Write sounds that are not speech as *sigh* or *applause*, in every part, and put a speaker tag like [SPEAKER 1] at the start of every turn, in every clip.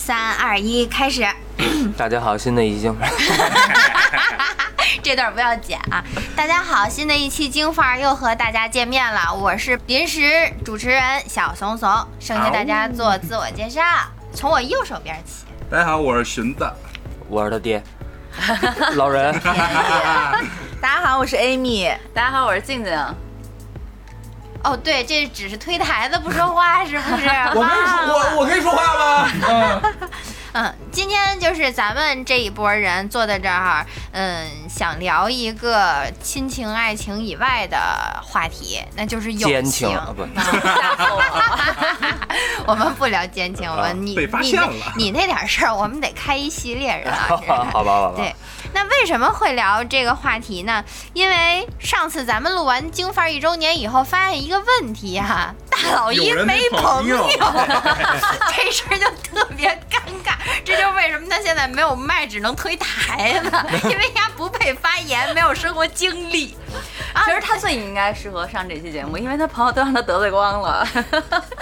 [SPEAKER 1] 三二一，开始。*clears throat*
[SPEAKER 2] 大家好，新的一期，*laughs*
[SPEAKER 1] 这段不要剪啊！大家好，新的一期京范儿又和大家见面了，我是临时主持人小怂怂，剩下大家做自我介绍，从我右手边起。
[SPEAKER 3] 大家好，我是荀子。
[SPEAKER 2] 我是他爹，*laughs* 老人。*laughs*
[SPEAKER 4] 大家好，我是 Amy。
[SPEAKER 5] 大家好，我是静静。
[SPEAKER 1] 哦，对，这只是推台子不说话，是不是？*laughs*
[SPEAKER 3] 我可以说我我可以说话吗？嗯 *laughs*
[SPEAKER 1] 嗯，今天就是咱们这一波人坐在这儿，嗯，想聊一个亲情、爱情以外的话题，那就是友
[SPEAKER 2] 奸
[SPEAKER 1] 情。
[SPEAKER 2] 情啊不，*laughs*
[SPEAKER 5] 我
[SPEAKER 1] 们不聊奸情，我
[SPEAKER 3] 啊
[SPEAKER 1] 们你你
[SPEAKER 3] 现了
[SPEAKER 1] 你那点事儿，我们得开一系列人啊。这 *laughs* 是
[SPEAKER 2] 好吧，好吧。
[SPEAKER 1] 对，那为什么会聊这个话题呢？因为上次咱们录完京范儿一周年以后，发现一个问题哈、大老一
[SPEAKER 3] 没
[SPEAKER 1] 朋
[SPEAKER 3] 朋友 *laughs*
[SPEAKER 1] 这事儿就特别尴尬。这就为什么他现在没有麦，只能推台子，因为他不配发言，没有生活经历。啊
[SPEAKER 5] 其实他最应该适合上这期节目，因为他朋友都让他得罪光了。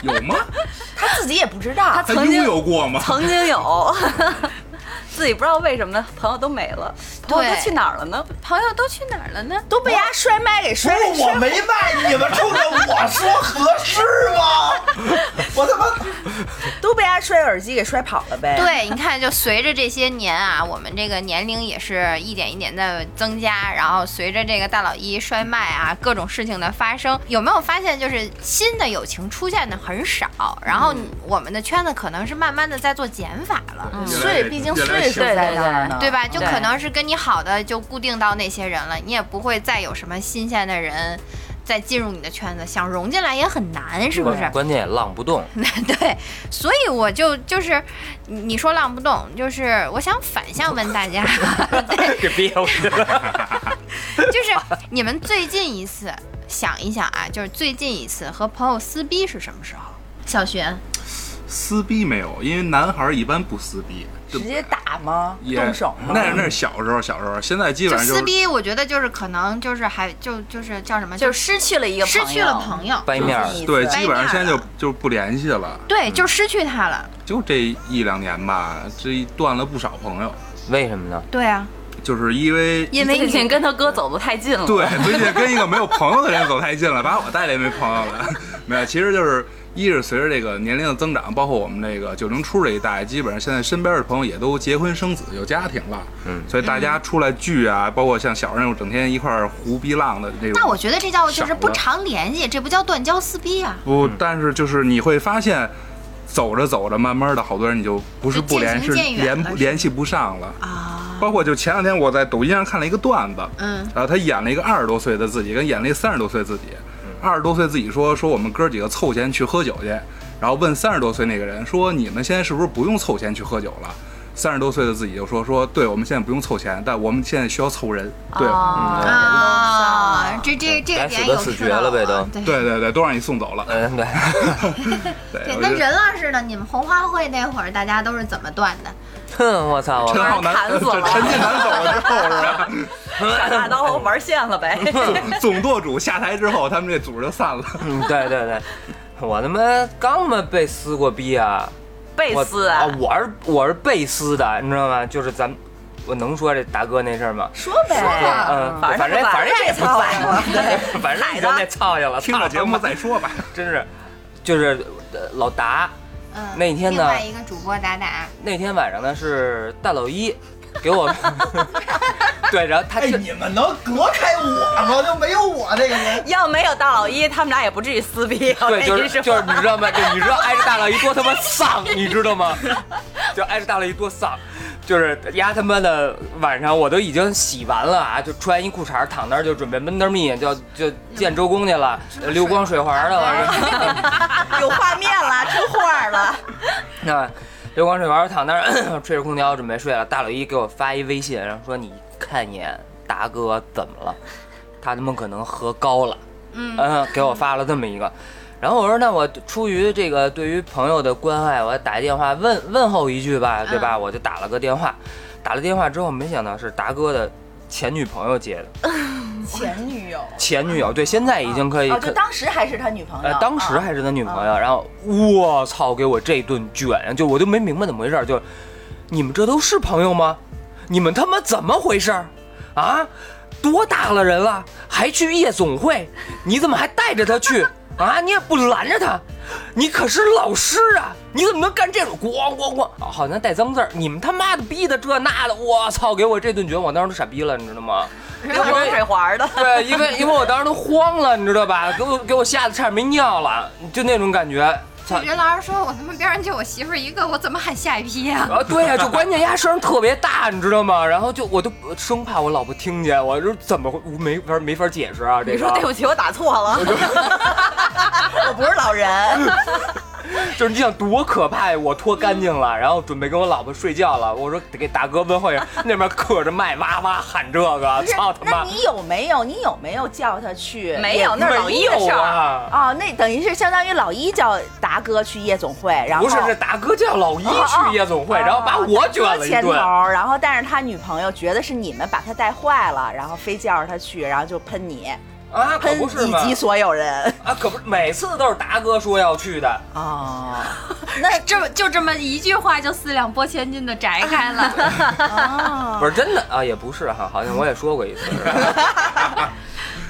[SPEAKER 3] 有吗？*laughs*
[SPEAKER 4] 他自己也不知道，
[SPEAKER 3] 他
[SPEAKER 5] 曾经
[SPEAKER 3] 拥有过吗？
[SPEAKER 5] 曾经有，*laughs* 自己不知道为什么呢，朋友都没了，朋友都去哪儿了呢？
[SPEAKER 1] 朋友都去哪儿了呢？
[SPEAKER 4] 都被他摔麦给摔
[SPEAKER 6] 不是我没卖，你们冲着我说合适吗？*laughs* 我他妈
[SPEAKER 4] 都被他摔耳机给摔跑了呗。，
[SPEAKER 1] 对，你看，就随着这些年啊，我们这个年龄也是一点一点的增加，然后随着这个大老一摔麦啊，各种事情的发生，有没有发现，就是新的友情出现的很少，然后我们的圈子可能是慢慢的在做减法了。
[SPEAKER 4] 所以毕竟岁数
[SPEAKER 5] 对对
[SPEAKER 4] 在那儿呢，
[SPEAKER 1] 对吧？就可能是跟你好的就固定到那些人了，你也不会再有什么新鲜的人再进入你的圈子，想融进来也很难，是不是？
[SPEAKER 2] 关键也浪不动。*laughs*
[SPEAKER 1] 对，所以我就就是你你说浪不动，就是我想反向问大家，*laughs* 对。*laughs* 就是你们最近一次想一想啊，就是最近一次和朋友撕逼是什么时候？小学
[SPEAKER 3] 撕逼没有，因为男孩一般不撕逼，就
[SPEAKER 4] 直接打吗？动手吗？
[SPEAKER 3] 那是那是小时候，小时候，现在基本上就是
[SPEAKER 1] 撕逼，我觉得就是可能就是还就就是叫什么，
[SPEAKER 5] 就失去了一个
[SPEAKER 1] 失去了朋友。
[SPEAKER 2] 掰面儿，
[SPEAKER 3] 对，基本上现在就就不联系了。
[SPEAKER 1] 对，就失去他了。
[SPEAKER 3] 就这一两年吧，这一断了不少朋友，
[SPEAKER 2] 为什么呢？
[SPEAKER 1] 对啊，
[SPEAKER 3] 就是因为
[SPEAKER 1] 因为
[SPEAKER 5] 最近跟他哥走的太近了。
[SPEAKER 3] 对，最近跟一个没有朋友的人走太近了，把我带来没朋友了。*laughs* 没有，其实就是一是随着这个年龄的增长，包括我们这个九零初这一代，基本上现在身边的朋友也都结婚生子，有家庭了。
[SPEAKER 2] 嗯
[SPEAKER 3] 所以大家出来聚啊，包括像小时候那种整天一块儿胡逼浪的那种。
[SPEAKER 1] 那我觉得这叫就是不常联系，这不叫断交撕逼啊。
[SPEAKER 3] 不，但是就是你会发现。走着走着，慢慢的，好多人你就不是不联，
[SPEAKER 1] 就是渐行渐远
[SPEAKER 3] 联联系不上了。
[SPEAKER 1] 啊，
[SPEAKER 3] 包括就前两天我在抖音上看了一个段子，
[SPEAKER 1] 嗯，
[SPEAKER 3] 然后他演了一个二十多岁的自己，跟演了一个三十多岁自己。二十多岁自己说说我们哥几个凑钱去喝酒去，然后问三十多岁那个人说你们现在是不是不用凑钱去喝酒了？三十多岁的自己就说说对，我们现在不用凑钱，但我们现在需要凑人。对，
[SPEAKER 5] 啊
[SPEAKER 1] 啊，这这这个
[SPEAKER 2] 该
[SPEAKER 1] 点有
[SPEAKER 2] 死绝了呗都
[SPEAKER 1] 对
[SPEAKER 3] 对对对，都让你送走了。
[SPEAKER 2] 嗯，对，*laughs*
[SPEAKER 3] 对，
[SPEAKER 1] 对，那任老师呢？你们红花会那会儿，大家都是怎么断的？
[SPEAKER 2] 哼，*laughs* 我操，我
[SPEAKER 3] 陈浩南，
[SPEAKER 5] 砍死了
[SPEAKER 3] 陈近南走了之后是吧？*laughs*
[SPEAKER 5] 耍大刀玩线了呗。*laughs*
[SPEAKER 3] 总舵主下台之后，他们这组就散了。
[SPEAKER 2] 嗯，对对对，我他妈刚他妈被撕过逼啊！
[SPEAKER 5] 被撕
[SPEAKER 2] 啊，我是我是被撕的，你知道吗？就是咱，我能说这大哥那事儿吗？
[SPEAKER 4] 说呗，
[SPEAKER 2] 嗯，
[SPEAKER 5] 反正
[SPEAKER 2] 反正这也不
[SPEAKER 4] 操
[SPEAKER 2] 算
[SPEAKER 4] 了，
[SPEAKER 2] 反正已经那操下了，
[SPEAKER 3] 听了节目再说吧。
[SPEAKER 2] 真是，就是呃老达
[SPEAKER 1] 嗯，
[SPEAKER 2] 那天呢
[SPEAKER 1] 另外一个主播达达，
[SPEAKER 2] 那天晚上呢是大老一 *laughs* 给我，*laughs* 对，然后他
[SPEAKER 6] 哎，
[SPEAKER 2] 就
[SPEAKER 6] 你们能隔开我吗？就没有我这个人。*laughs*
[SPEAKER 5] 要没有大老一，他们俩也不至于撕逼。
[SPEAKER 2] 对，就是就是你知道吗？就你知道挨着大老一多他妈丧，你知道吗？就挨着大老一多丧，就是丫他妈的晚上我都已经洗完了啊，就穿一裤衩躺那儿就准备闷得密，就就见周公去了，溜光水滑的了。*laughs*
[SPEAKER 4] 有画面了，出画了。*laughs*
[SPEAKER 2] 那流光水环躺那儿 *clears throat* 吹着空调准备睡了，大老一给我发一微信，然后说你看一眼达哥怎么了？他他妈可能喝高了，嗯给我发了这么一个。然后我说，那我出于这个对于朋友的关爱，我打一电话问问候一句吧，对吧？我就打了个电话，打了电话之后，没想到是达哥的前女朋友接的，*laughs*
[SPEAKER 4] 前女友。
[SPEAKER 2] 前女友，对，现在已经可以
[SPEAKER 4] 哦，就当时还是他女朋友。
[SPEAKER 2] 呃，当时还是他女朋友，然后我操，给我这顿卷呀，就我就没明白怎么回事儿，就你们这都是朋友吗？你们他妈怎么回事儿啊？多大了人了，还去夜总会？你怎么还带着他去啊？你也不拦着他，你可是老师啊，你怎么能干这种咣咣咣？啊好像带脏字儿，你们他妈的逼的这那的，我操，给我这顿卷，我当时都傻逼了，你知道吗？
[SPEAKER 5] 溜光水滑的。
[SPEAKER 2] 对，因为因为我当时都慌了，你知道吧？给我给我吓得差点没尿了，就那种感觉。操！
[SPEAKER 1] 任老师说：“我他妈边上就我媳妇一个，我怎么喊下一批呀、
[SPEAKER 2] 啊，对呀、就关键丫声特别大，你知道吗？然后就我都生怕我老婆听见，我说怎么会没法没法解释啊？这个
[SPEAKER 5] 你说对不起，我打错了。
[SPEAKER 4] 我 *laughs* 不是老人，*laughs* *laughs*
[SPEAKER 2] 就是你想多可怕呀！我脱干净了，然后准备跟我老婆睡觉了，我说得给大哥问候一下，那边嗑着麦哇哇喊这个，操他妈！
[SPEAKER 4] 那你有没有？你有没有叫他去？
[SPEAKER 5] 没有，那是老一的事
[SPEAKER 2] 没有
[SPEAKER 5] 儿。
[SPEAKER 2] 啊！
[SPEAKER 4] 哦，那等于是相当于老一叫达哥去夜总会，然后
[SPEAKER 2] 不是，是达哥叫老一去夜总会，然后把我卷了一
[SPEAKER 4] 牵头，
[SPEAKER 2] 顿。
[SPEAKER 4] 然后但是他女朋友觉得是你们把他带坏了，然后非叫着他去，然后就喷你，
[SPEAKER 2] 啊，可不是嘛！
[SPEAKER 4] 以及所有人。
[SPEAKER 2] 啊，可不是，每次都是达哥说要去的。*laughs*
[SPEAKER 4] 哦，
[SPEAKER 1] 那这么就这么一句话，就四两拨千斤的摘开了。*laughs*
[SPEAKER 4] 哦
[SPEAKER 2] 不是真的啊，也不是哈，好像我也说过一次。*laughs*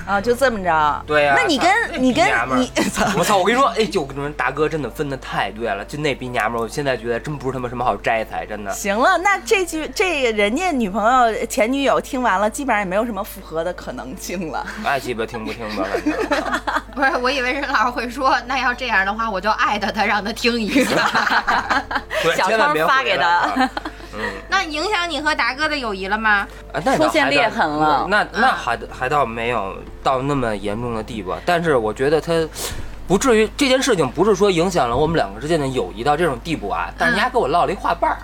[SPEAKER 4] 啊，就这么着。
[SPEAKER 2] 对呀
[SPEAKER 4] 那你跟你跟你，*laughs*
[SPEAKER 2] 我操！我跟你说，哎，就跟你说，大哥真的分的太对了，就那逼娘们儿，我现在觉得真不是他妈什么好摘才，真的。
[SPEAKER 4] 行了，那这句这个人家女朋友前女友听完了，基本上也没有什么复合的可能性了。
[SPEAKER 2] 爱鸡巴听不听吧，反正。*laughs*
[SPEAKER 1] 不是，我以为任老师会说，那要这样的话，我就艾特他，让他听一下。*laughs*
[SPEAKER 5] 小
[SPEAKER 2] 千万别
[SPEAKER 5] 窗发给他
[SPEAKER 2] 啊。嗯，
[SPEAKER 1] 那影响你和达哥的友谊了吗？
[SPEAKER 2] 啊那倒
[SPEAKER 5] 出现裂痕了
[SPEAKER 2] 那那还还倒没有到那么严重的地步，但是我觉得他。不至于这件事情不是说影响了我们两个之间的友谊到这种地步啊，但是人家给我落了一话瓣儿，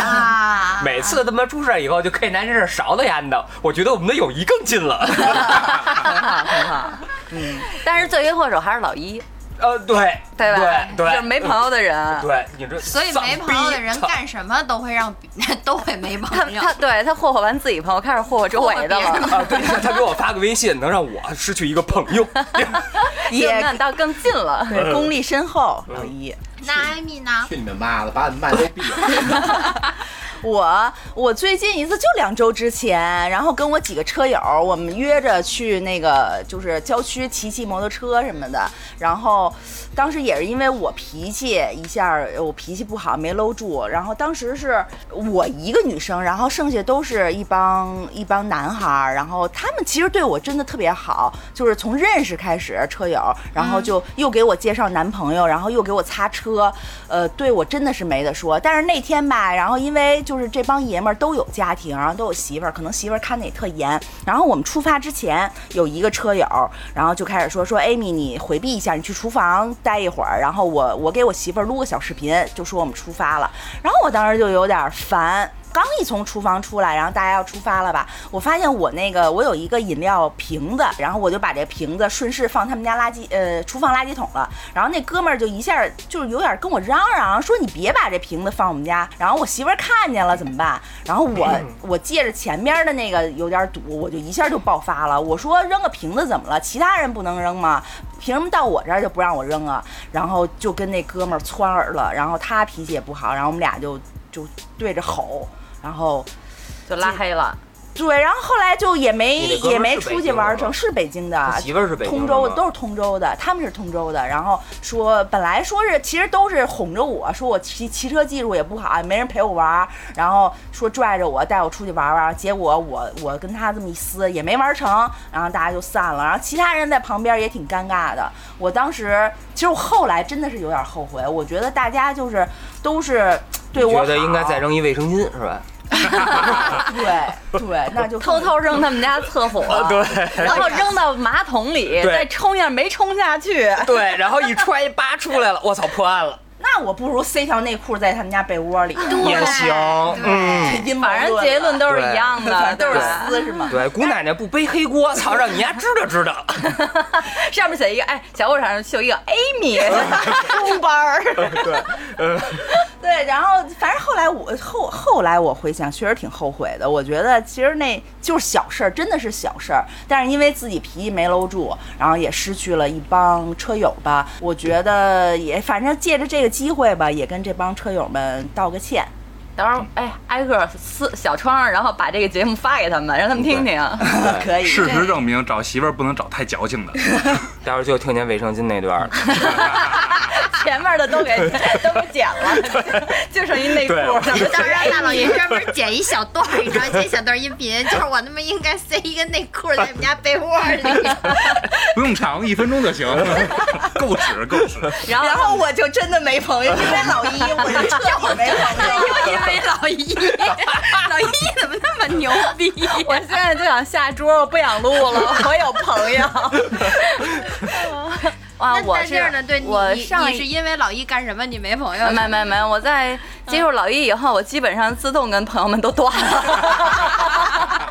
[SPEAKER 1] 啊，*laughs*
[SPEAKER 2] 每次他妈出事儿以后就可以拿这事勺了丫的，我觉得我们的友谊更近了。*laughs*
[SPEAKER 5] 很好，很好。嗯，但是罪魁祸首还是老一，
[SPEAKER 2] 呃，对
[SPEAKER 5] 对吧？
[SPEAKER 2] 对对，
[SPEAKER 5] 就是没朋友的人。
[SPEAKER 2] 对，你这
[SPEAKER 1] 所以没朋友的人干什么都会让 *laughs* 都会没朋友。
[SPEAKER 5] 他对他霍霍完自己朋友，开始霍霍周围的了，
[SPEAKER 2] 啊，对，他给我发个微信，能让我失去一个朋友。*laughs*
[SPEAKER 5] 也那倒更近了。
[SPEAKER 4] 对，功力深厚，老一。
[SPEAKER 1] 那艾米呢？
[SPEAKER 6] 去你们妈的，把你们麦都闭了。*laughs*
[SPEAKER 4] 我我最近一次就两周之前，然后跟我几个车友，我们约着去那个就是郊区骑骑摩托车什么的。然后当时也是因为我脾气一下我脾气不好没搂住，然后当时是我一个女生，然后剩下都是一帮一帮男孩儿，然后他们其实对我真的特别好，就是从认识开始车友，然后就又给我介绍男朋友，然后又给我擦车，呃，对我真的是没得说。但是那天吧，然后因为就是这帮爷们儿都有家庭，然后都有媳妇儿，可能媳妇儿看的也特严。然后我们出发之前，有一个车友，然后就开始说说，Amy，你回避一下，你去厨房待一会儿，然后我我给我媳妇儿录个小视频，就说我们出发了。然后我当时就有点烦。刚一从厨房出来，然后大家要出发了吧？我发现我那个我有一个饮料瓶子，然后我就把这瓶子顺势放他们家垃圾呃厨房垃圾桶了。然后那哥们儿就一下就是有点跟我嚷嚷说你别把这瓶子放我们家。然后我媳妇儿看见了怎么办？然后我我借着前边的那个有点堵，我就一下就爆发了。我说扔个瓶子怎么了？其他人不能扔吗？凭什么到我这儿就不让我扔啊？然后就跟那哥们儿窜耳了，然后他脾气也不好，然后我们俩就就对着吼。然后
[SPEAKER 5] 就拉黑了。
[SPEAKER 4] 对，然后后来就也没也没出去玩儿成，是北京的
[SPEAKER 2] 他，媳妇儿是北京的
[SPEAKER 4] 通州都是通州的，他们是通州的。然后说本来说是其实都是哄着我说我骑骑车技术也不好，也没人陪我玩儿，然后说拽着我带我出去玩玩。结果我我跟他这么一撕也没玩成，然后大家就散了。然后其他人在旁边也挺尴尬的。我当时其实我后来真的是有点后悔，我觉得大家就是都是对我
[SPEAKER 2] 觉得应该再扔一卫生巾是吧？*laughs*
[SPEAKER 4] 对对，那就
[SPEAKER 5] 偷偷扔他们家厕所，
[SPEAKER 2] 对
[SPEAKER 5] 然后扔到马桶里，再冲一下没冲下去。
[SPEAKER 2] 对，然后一揣一扒出来了，我操，破案了，
[SPEAKER 4] 那我不如塞条内裤在他们家被窝里，
[SPEAKER 2] 也行，嗯。
[SPEAKER 5] 反正结论都是一样的，
[SPEAKER 4] 都是撕是吗？
[SPEAKER 2] 对，姑奶奶不背黑锅，操，让你丫知道知道。*laughs*
[SPEAKER 5] 上面写一个，哎，小火场上绣一个 Amy *laughs* 中班儿。
[SPEAKER 2] 对，呃，
[SPEAKER 4] 对，然后反正后来我后后来我回想，确实挺后悔的。我觉得其实那就是小事儿，真的是小事儿。但是因为自己脾气没搂住，然后也失去了一帮车友吧。我觉得也反正借着这个机会吧，也跟这帮车友们道个歉。
[SPEAKER 5] 到时候哎，挨个撕小窗，然后把这个节目发给他们，让他们听听。*laughs*
[SPEAKER 4] 可以，
[SPEAKER 3] 事实证明，找媳妇儿不能找太矫情的。*laughs*
[SPEAKER 2] 待会儿就听见卫生巾那段了。*laughs*
[SPEAKER 5] 前面的都给 *laughs* 都给剪了，*laughs* 就剩一内裤。
[SPEAKER 2] 对
[SPEAKER 1] 到时候让大老爷专门剪一小段儿，你知道，剪一小段音频，就是我他妈应该塞一个内裤在我们家被窝里。
[SPEAKER 3] 不用长，一分钟就行，够使够使。
[SPEAKER 5] 然后
[SPEAKER 4] 然后我就真的没朋友，因为老一，我就彻底没朋友。
[SPEAKER 1] 又因为老一，老一怎么那么牛逼？
[SPEAKER 5] 我现在就想下桌，我不想录了，我有朋友。啊 *laughs* 啊，
[SPEAKER 1] 那
[SPEAKER 5] 我是
[SPEAKER 1] 在这儿呢，对
[SPEAKER 5] 我上
[SPEAKER 1] 你是因为老一干什么？你没朋友？
[SPEAKER 5] 没没没，我在接触老一以后，我基本上自动跟朋友们都断了。*laughs*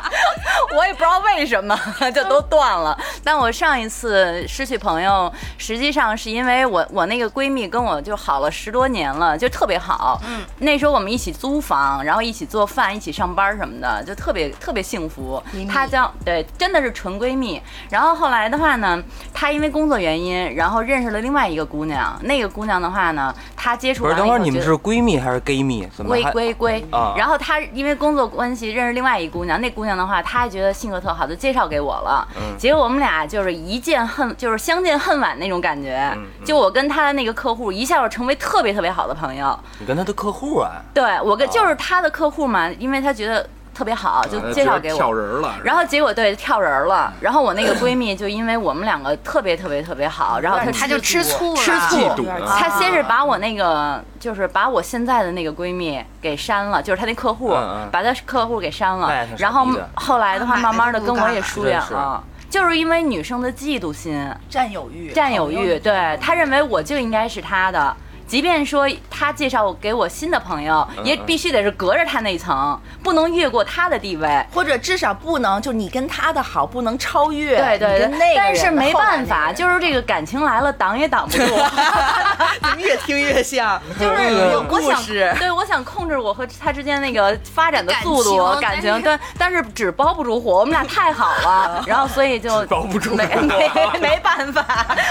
[SPEAKER 5] 我也不知道为什么就都断了。但我上一次失去朋友，实际上是因为我我那个闺蜜跟我就好了十多年了，就特别好。嗯，那时候我们一起租房，然后一起做饭，一起上班什么的，就特别特别幸福。她叫对，真的是纯闺蜜。然后后来的话呢，她因为工作原因，然后认识了另外一个姑娘。那个姑娘的话呢，她接触
[SPEAKER 2] 不是，等会儿你们是闺蜜还是 gay 蜜？怎么
[SPEAKER 5] 归
[SPEAKER 2] 还？
[SPEAKER 5] 归归
[SPEAKER 2] 啊，
[SPEAKER 5] 然后她因为工作关系认识另外一姑娘，那姑娘的话，她还觉得性格特好，就介绍给我了。
[SPEAKER 2] 嗯
[SPEAKER 5] 结果我们俩就是一见恨，就是相见恨晚那种感觉。
[SPEAKER 2] 嗯
[SPEAKER 5] 就我跟她的那个客户一下就成为特别特别好的朋友。
[SPEAKER 2] 你跟她的客户啊？
[SPEAKER 5] 对我跟
[SPEAKER 2] 哦
[SPEAKER 5] 就是她的客户嘛，因为她觉得特别好，就介绍给我。
[SPEAKER 3] 人了，
[SPEAKER 5] 然后结果对跳人了，然后我那个闺蜜就因为我们两个特别特别特别好，然后她
[SPEAKER 1] 她就吃醋了，
[SPEAKER 5] 吃醋
[SPEAKER 3] 嫉妒啊
[SPEAKER 5] 她先是把我那个，就是把我现在的那个闺蜜给删了，就是她那客户，把她客户给删了。然后后来的话，慢慢的跟我也疏远了。就是因为女生的嫉妒心、
[SPEAKER 4] 占有欲，
[SPEAKER 5] 占有欲，对她认为我就应该是她的，即便说他介绍我给我新的朋友，也
[SPEAKER 2] 嗯。
[SPEAKER 5] 必须得是隔着他那层，不能越过他的地位。
[SPEAKER 4] 或者至少不能就你跟他的好不能超越，
[SPEAKER 5] 对对对。
[SPEAKER 4] 那，个
[SPEAKER 5] 但是没办法，就是这个感情来了，挡也挡不住。*laughs*
[SPEAKER 4] 你们越听越像，*laughs*
[SPEAKER 5] 就是
[SPEAKER 2] 个
[SPEAKER 5] 我我想
[SPEAKER 4] 故事。
[SPEAKER 5] 对我想控制我和他之间那个发展的速度、
[SPEAKER 1] 感情
[SPEAKER 5] 对，但是纸包不住火，我们俩太好了，*laughs* 然后所以就
[SPEAKER 2] 包不住
[SPEAKER 5] 没没没办法，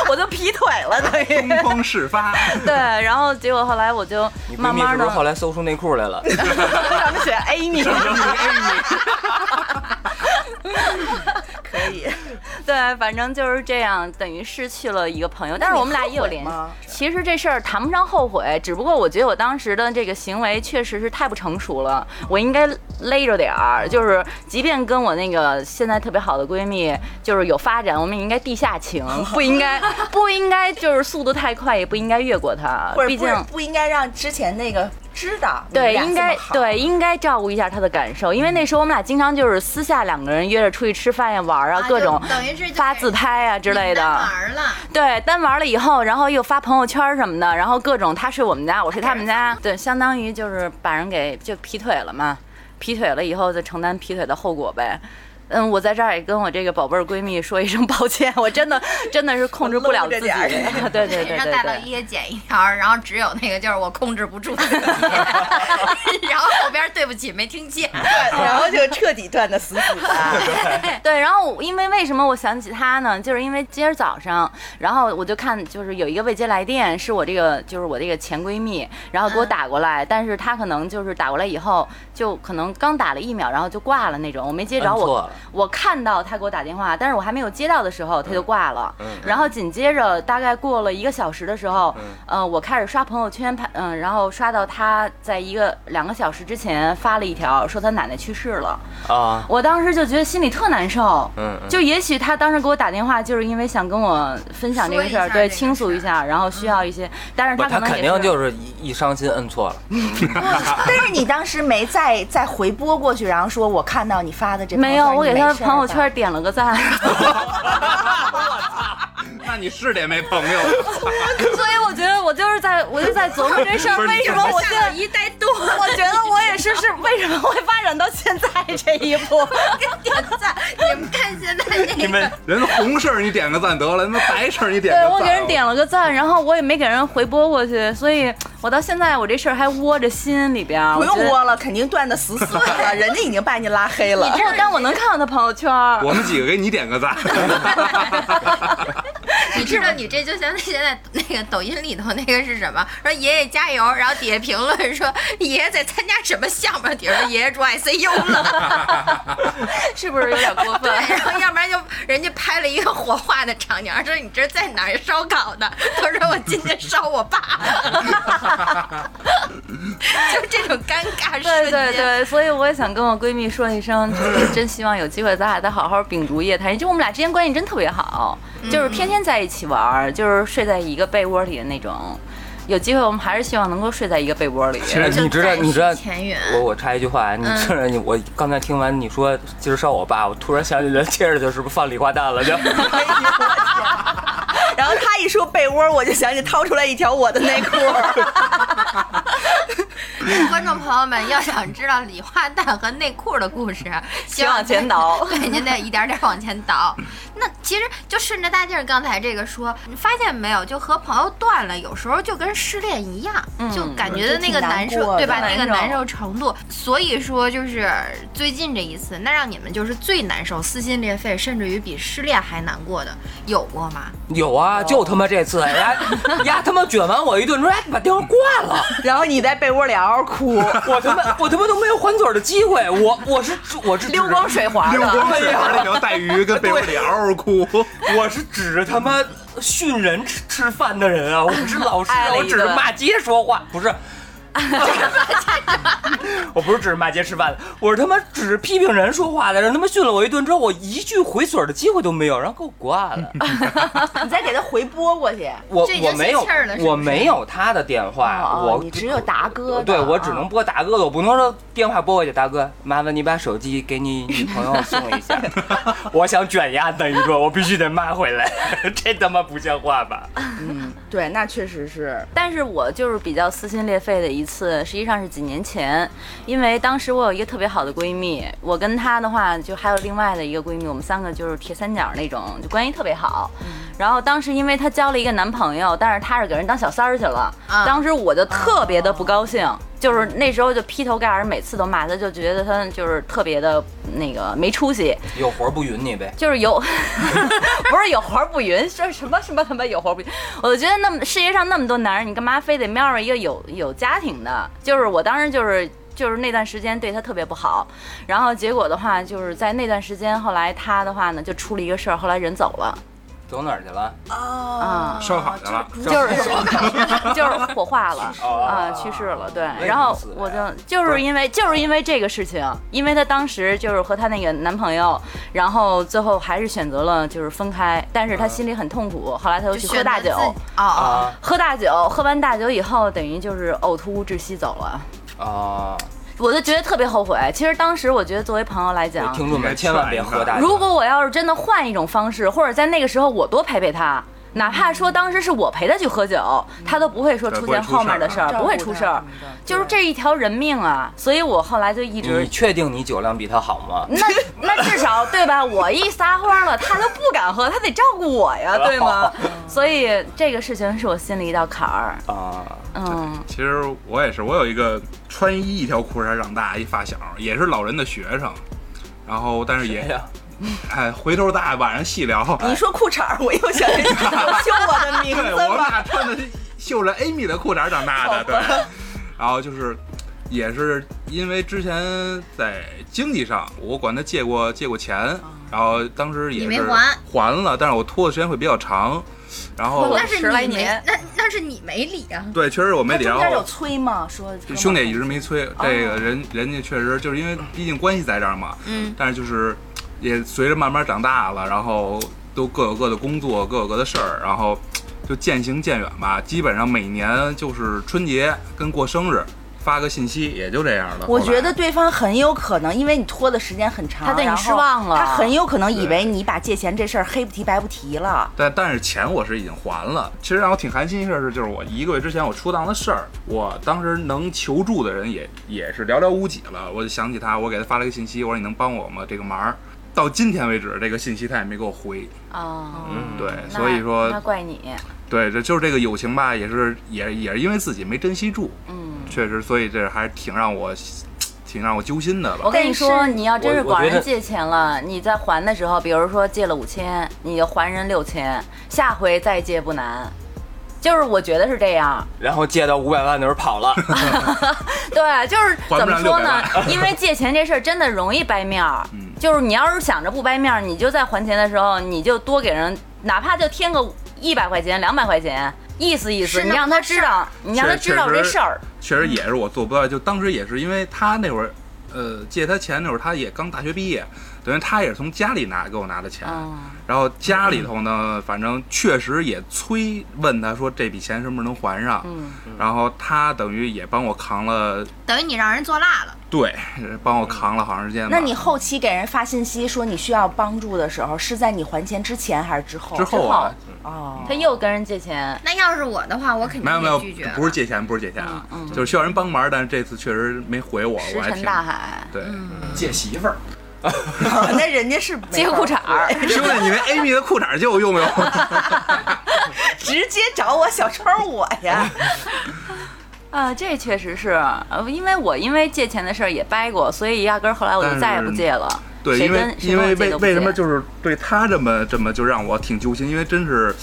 [SPEAKER 5] 我就劈腿了，等于。
[SPEAKER 3] 东风事发，
[SPEAKER 5] 对，然后结果后来我就慢慢的
[SPEAKER 2] 是后来搜出内裤来了？*laughs*
[SPEAKER 5] 上面写 Amy，*laughs*
[SPEAKER 4] 可以。
[SPEAKER 5] 对，反正就是这样，等于失去了一个朋友，但是我们俩也有联系。其实这事儿谈不上后悔，只不过我觉得我当时的这个行为确实是太不成熟了，我应该勒着点儿，就是即便跟我那个现在特别好的闺蜜就是有发展，我们也应该地下情，*laughs* 不应该不应该就是速度太快，也不应该越过她毕竟
[SPEAKER 4] 不。不应该让之前那个知道
[SPEAKER 5] 对，应该对应该照顾一下他的感受，因为那时候我们俩经常就是私下两个人约着出去吃饭呀、玩啊，各种
[SPEAKER 1] 等于是
[SPEAKER 5] 发自拍啊之类的。
[SPEAKER 1] 玩了。
[SPEAKER 5] 对，单玩了以后，然后又发朋友圈什么的，然后各种他睡我们家，我睡他们家，对，相当于就是把人给就劈腿了嘛，劈腿了以后再承担劈腿的后果呗。嗯，我在这儿也跟我这个宝贝儿闺蜜说一声抱歉，我真的真的是控制不了自己。*laughs* 对对对
[SPEAKER 1] 让
[SPEAKER 5] 对对。
[SPEAKER 1] 大老一也剪一条，然后只有那个就是我控制不住自己，*laughs* 然后后边对不起没听见。
[SPEAKER 4] 然后就彻底断的死死的。*laughs*
[SPEAKER 5] 对，然后因为为什么我想起他呢？就是因为今儿早上，然后我就看就是有一个未接来电，是我这个就是我这个前闺蜜，然后给我打过来，但是她可能就是打过来以后，就可能刚打了一秒，然后就挂了那种，我没接着我。我看到他给我打电话，但是我还没有接到的时候，他就挂了。
[SPEAKER 2] 嗯
[SPEAKER 5] 然后紧接着大概过了一个小时的时候，
[SPEAKER 2] 嗯
[SPEAKER 5] 呃，我开始刷朋友圈，拍嗯、然后刷到他在一个两个小时之前发了一条，说他奶奶去世了。
[SPEAKER 2] 啊，
[SPEAKER 5] 我当时就觉得心里特难受，就也许他当时给我打电话，就是因为想跟我分享这个事儿，对，倾诉一下，然后需要一些，但是，他可能也
[SPEAKER 2] 他肯定就是一一伤心摁错了。*laughs* *laughs*
[SPEAKER 4] 但是你当时没再再回拨过去，然后说我看到你发的这
[SPEAKER 5] 没有，我给他朋友圈点了个赞，*laughs*
[SPEAKER 3] 那你是得没朋友。*laughs*
[SPEAKER 5] 所以我觉得我就是在我就在琢磨这事儿，为什么我现在
[SPEAKER 1] 一带剁
[SPEAKER 5] 我觉得我也是，是为什么会发展到现在这一步？*laughs*
[SPEAKER 1] 点赞，现在那个。
[SPEAKER 2] 你们
[SPEAKER 3] 人红事儿你点个赞得了，那白事儿你点个赞。
[SPEAKER 5] 对我给人点了个赞，然后我也没给人回拨过去，所以我到现在我这事儿还窝着心里边。
[SPEAKER 4] 不用窝了，肯定断的死死的了，*laughs* 人家已经把你拉黑了。
[SPEAKER 5] 你知道，但我能看到他朋友圈。
[SPEAKER 3] 我们几个给你点个赞。*laughs* *laughs*
[SPEAKER 1] 你知道你这就像现在那个抖音里头那个是什么？说爷爷加油，然后底下评论说爷爷在参加什么项目？底下说爷爷住 ICU 了。*laughs*
[SPEAKER 5] 是不是有点过分
[SPEAKER 1] 对，？然后要不然就人家拍了一个火化的场景，说你这在哪儿烧烤的？他说我今天烧我爸，*laughs* 就这种尴尬瞬
[SPEAKER 5] 对
[SPEAKER 1] 间。
[SPEAKER 5] 对对，所以我也想跟我闺蜜说一声，就是真希望有机会咱俩再好好秉烛夜谈。就我们俩之间关系真特别好，就是天天在一起玩儿，就是睡在一个被窝里的那种。有机会我们还是希望能够睡在一个被窝里。
[SPEAKER 2] 其实你知道你知道。我我插一句话，你知道你我刚才听完你说今儿烧我爸，我突然想起来，接着就是不是放礼花弹了就。
[SPEAKER 4] 然后他一说被窝，我就想起掏出来一条我的内裤。*laughs*
[SPEAKER 1] 观众朋友们要想知道礼花弹和内裤的故事，*laughs*
[SPEAKER 5] 请往前倒 *laughs*
[SPEAKER 1] 对，您得一点点往前倒。那其实就顺着大劲儿刚才这个说，你发现没有？就和朋友断了，有时候就跟失恋一样，就感觉的那个难受，
[SPEAKER 4] 难
[SPEAKER 1] 对吧？那个
[SPEAKER 5] 难受
[SPEAKER 1] 程度。所以说，就是最近这一次，那让你们就是最难受、撕心裂肺，甚至于比失恋还难过的，有过吗？
[SPEAKER 2] 有啊，就他妈这次呀呀他妈卷完我一顿，说哎把电话挂了，
[SPEAKER 4] 然后你在被窝里嗷嗷哭，
[SPEAKER 2] 我他妈我他妈都没有还嘴的机会，我我是我是
[SPEAKER 5] 溜光水滑
[SPEAKER 3] 溜
[SPEAKER 5] 的，
[SPEAKER 3] 光水滑那条带鱼跟被窝里嗷嗷哭。
[SPEAKER 2] 我是指着他妈训人吃吃饭的人啊！我不是老师我指着骂街说话，不是。*laughs* 我不是指着骂街吃饭的，我是他妈指着批评人说话的。人他妈训了我一顿之后，我一句回嘴的机会都没有，然后给我挂了。*laughs*
[SPEAKER 4] 你再给他回拨过去。
[SPEAKER 2] 我我没有我没有他的电话，我
[SPEAKER 4] 只有达哥
[SPEAKER 2] 对我只
[SPEAKER 4] 啊
[SPEAKER 2] 能拨达哥的，我不能说电话拨过去，达哥，麻烦你把手机给你女朋友送一下，*laughs* 我想卷压那一顿，我必须得骂回来，这他妈不像话吧？
[SPEAKER 4] 嗯对，那确实是。
[SPEAKER 5] 但是我就是比较撕心裂肺的一次，实际上是几年前，因为当时我有一个特别好的闺蜜，我跟她的话就还有另外的一个闺蜜，我们三个就是铁三角那种，就关系特别好。然后当时因为她交了一个男朋友，但是她是给人当小三儿去了，
[SPEAKER 1] 啊
[SPEAKER 5] 当时我就特别的不高兴。就是那时候就劈头盖脸，每次都骂她，就觉得她就是特别的那个没出息，
[SPEAKER 2] 有活不允你呗。
[SPEAKER 5] 就是有，*laughs* 不是有活不匀，说什么什么他妈有活不匀。我觉得那么世界上那么多男人，你干嘛非得瞄着一个有有家庭的？就是我当时就是。就是那段时间对他特别不好，然后结果的话，就是在那段时间，后来他的话呢就出了一个事儿，后来人走了，
[SPEAKER 2] 走哪儿去了？
[SPEAKER 5] 啊
[SPEAKER 3] 烧烤去了，
[SPEAKER 5] 就是 *laughs* 就是火化了
[SPEAKER 2] 哦
[SPEAKER 5] 啊，去世了。对然后我就就是因为就是因为这个事情，因为她当时就是和她那个男朋友，然后最后还是选择了就是分开，但是她心里很痛苦。后来她又去喝大酒，
[SPEAKER 1] 哦，
[SPEAKER 2] 啊
[SPEAKER 5] 喝大酒，喝完大酒以后，等于就是呕吐窒息走了。
[SPEAKER 2] 啊！
[SPEAKER 5] 我就觉得特别后悔。其实当时我觉得作为朋友来讲，
[SPEAKER 2] 听众们千万别喝大。
[SPEAKER 5] 如果我要是真的换一种方式，或者在那个时候我多陪陪他，哪怕说当时是我陪他去喝酒，他都不会说出现后面的事儿，不会出事儿。就是这一条人命啊，所以我后来就一直
[SPEAKER 2] 你确定你酒量比他好吗？*laughs*
[SPEAKER 5] 那那至少对吧？我一撒欢了，他都不敢喝，他得照顾我呀，*laughs* 对吗？所以这个事情是我心里一道坎儿。
[SPEAKER 2] 啊，
[SPEAKER 5] 嗯，
[SPEAKER 3] 其实我也是，我有一个穿衣一条裤衩长大一发小，也是老人的学生，然后但是也
[SPEAKER 2] 谁呀？
[SPEAKER 3] 哎，回头大晚上细聊。
[SPEAKER 4] 你说裤衩儿，我又想起秀我的名 *laughs*
[SPEAKER 3] 对，
[SPEAKER 4] 字
[SPEAKER 3] 我们
[SPEAKER 4] 了。
[SPEAKER 3] 俩穿的绣着 Amy 的裤衩长大的，对。然后就是，也是因为之前在经济上，我管他借过借过钱，然后当时也是
[SPEAKER 1] 还
[SPEAKER 3] 还了，但是我拖的时间会比较长，然后
[SPEAKER 1] 那是你没
[SPEAKER 5] 年
[SPEAKER 1] 那那是你没理啊。
[SPEAKER 3] 对，确实我没理，然
[SPEAKER 4] 中间有
[SPEAKER 3] 后
[SPEAKER 4] 催吗？说
[SPEAKER 3] 兄弟也一直没催，这个人人家确实就是因为毕竟关系在这儿嘛，
[SPEAKER 1] 嗯，
[SPEAKER 3] 但是就是也随着慢慢长大了，然后都各有各的工作，各有各的事儿，然后就渐行渐远吧。基本上每年就是春节跟过生日，发个信息，也就这样了。
[SPEAKER 4] 我觉得对方很有可能，因为你拖的时间很长，
[SPEAKER 5] 他对你失望了
[SPEAKER 4] 他很有可能以为你把借钱这事儿黑不提白不提了。
[SPEAKER 3] 但但是钱我是已经还了。其实让我挺寒心的事儿是，就是我一个月之前我出档的事儿，我当时能求助的人也也是寥寥无几了。我就想起他，我给他发了个信息，我说你能帮我吗？这个忙儿。到今天为止，这个信息他也没给我回。
[SPEAKER 5] 哦，
[SPEAKER 2] 嗯，
[SPEAKER 3] 对，所以说
[SPEAKER 5] 那怪你，
[SPEAKER 3] 对，这就是这个友情吧，也是也也是因为自己没珍惜住，
[SPEAKER 5] 嗯。
[SPEAKER 3] 确实，所以这还挺让我挺让我揪心的吧。
[SPEAKER 5] 我跟你说，你要真是管人借钱了，你在还的时候，比如说借了五千，你就还人六千，下回再借不难。就是我觉得是这样，
[SPEAKER 2] 然后借到五百万的时候跑了，*laughs*
[SPEAKER 5] 对，就是怎么说呢 *laughs* 因为借钱这事儿真的容易掰面儿，
[SPEAKER 3] 嗯
[SPEAKER 5] 就是你要是想着不掰面儿，你就在还钱的时候，你就多给人，哪怕就添个一百块钱、两百块钱，意思意思，你让他知道，你让他知道这事儿。
[SPEAKER 3] 确实也是我做不到，就当时也是因为他那会儿，呃，借他钱那会儿他也刚大学毕业，等于他也是从家里拿给我拿的钱，
[SPEAKER 5] 嗯
[SPEAKER 3] 然后家里头呢，反正确实也催问他说这笔钱什么时候能还上，
[SPEAKER 5] 嗯，
[SPEAKER 3] 然后他等于也帮我扛了，
[SPEAKER 1] 等于你让人做辣了。
[SPEAKER 3] 对，帮我扛了好长时间。
[SPEAKER 4] 那你后期给人发信息说你需要帮助的时候，是在你还钱之前还是之后？
[SPEAKER 3] 之后啊，
[SPEAKER 4] 哦，
[SPEAKER 5] 他又跟人借钱，
[SPEAKER 1] 那要是我的话，我肯定
[SPEAKER 3] 没有没有。不是借钱，不是借钱啊，
[SPEAKER 5] 嗯嗯
[SPEAKER 3] 就是需要人帮忙，但是这次确实没回我，
[SPEAKER 5] 石沉
[SPEAKER 3] 我还挺
[SPEAKER 5] 大海。
[SPEAKER 3] 对。
[SPEAKER 6] 借媳妇儿，*laughs*
[SPEAKER 4] 那人家是没法
[SPEAKER 5] 接裤衩儿，*laughs*
[SPEAKER 3] 兄弟，你那 Amy 的裤衩借我用不用？*laughs*
[SPEAKER 4] 直接找我小窗我呀。
[SPEAKER 5] 啊，这确实是，呃，因为我因为借钱的事儿也掰过，所以压根儿后来我就再也不借了。
[SPEAKER 3] 对，因为因为为为什么就是对他这么这么就让我挺揪心，因为真是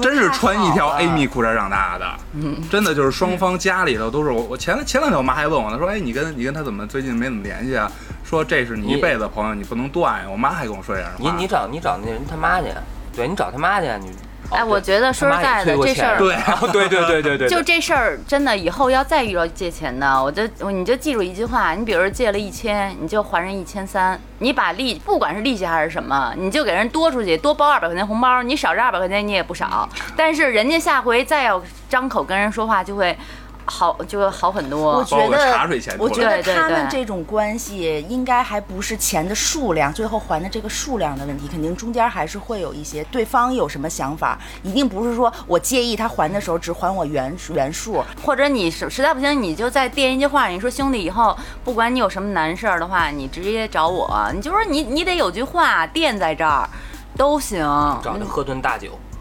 [SPEAKER 3] 真是穿一条 Amy 裤衩长大的，嗯，真的就是双方家里头都是我我前前两天我妈还问我呢，说哎你跟你跟他怎么最近没怎么联系啊？说这是你一辈子朋友，你不能断呀。我妈还跟我说这样的话。
[SPEAKER 2] 你你找你找那人他妈去，对你找他妈去，你。哦
[SPEAKER 5] 哎我觉得说实在的这事儿
[SPEAKER 3] 对
[SPEAKER 2] 对对对对对，
[SPEAKER 5] 就这事儿，真的以后要再遇到借钱的，我就你就记住一句话，你比如说借了一千，你就还人一千三，你把利不管是利息还是什么，你就给人多出去，多包二百块钱红包，你少这二百块钱你也不少，但是人家下回再要张口跟人说话就会好就会好很多。
[SPEAKER 4] 我觉得
[SPEAKER 3] 茶水钱，
[SPEAKER 4] 我觉得他们这种关系应该还不是钱的数量，最后还的这个数量的问题，肯定中间还是会有一些对方有什么想法，一定不是说我介意他还的时候只还我原原数，*laughs*
[SPEAKER 5] 或者你实实在不行，你就再垫一句话，你说兄弟，以后不管你有什么难事儿的话，你直接找我，你就说你你得有句话垫在这儿，都行。
[SPEAKER 2] 找他喝顿大酒，
[SPEAKER 4] 嗯，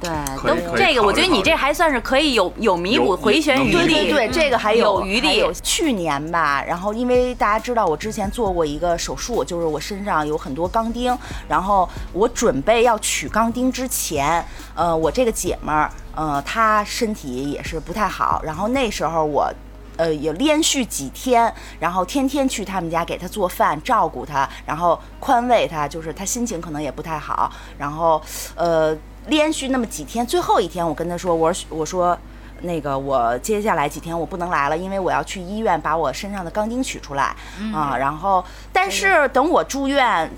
[SPEAKER 5] 对，
[SPEAKER 3] 可以可以
[SPEAKER 5] 都这个，我觉得你这还算是可以有有弥补回旋余
[SPEAKER 3] 能
[SPEAKER 5] 地。
[SPEAKER 4] 对对对，这个还有
[SPEAKER 5] 有余地
[SPEAKER 4] 去年吧，然后因为大家知道我之前做过一个手术，就是我身上有很多钢钉，然后我准备要取钢钉之前，呃，我这个姐们儿，呃，她身体也是不太好，然后那时候我。呃，也连续几天，然后天天去他们家给她做饭，照顾她，然后宽慰她，就是她心情可能也不太好，然后呃，连续那么几天，最后一天我跟他说，我说我说那个我接下来几天我不能来了，因为我要去医院把我身上的钢钉取出来、啊。然后，但是等我住院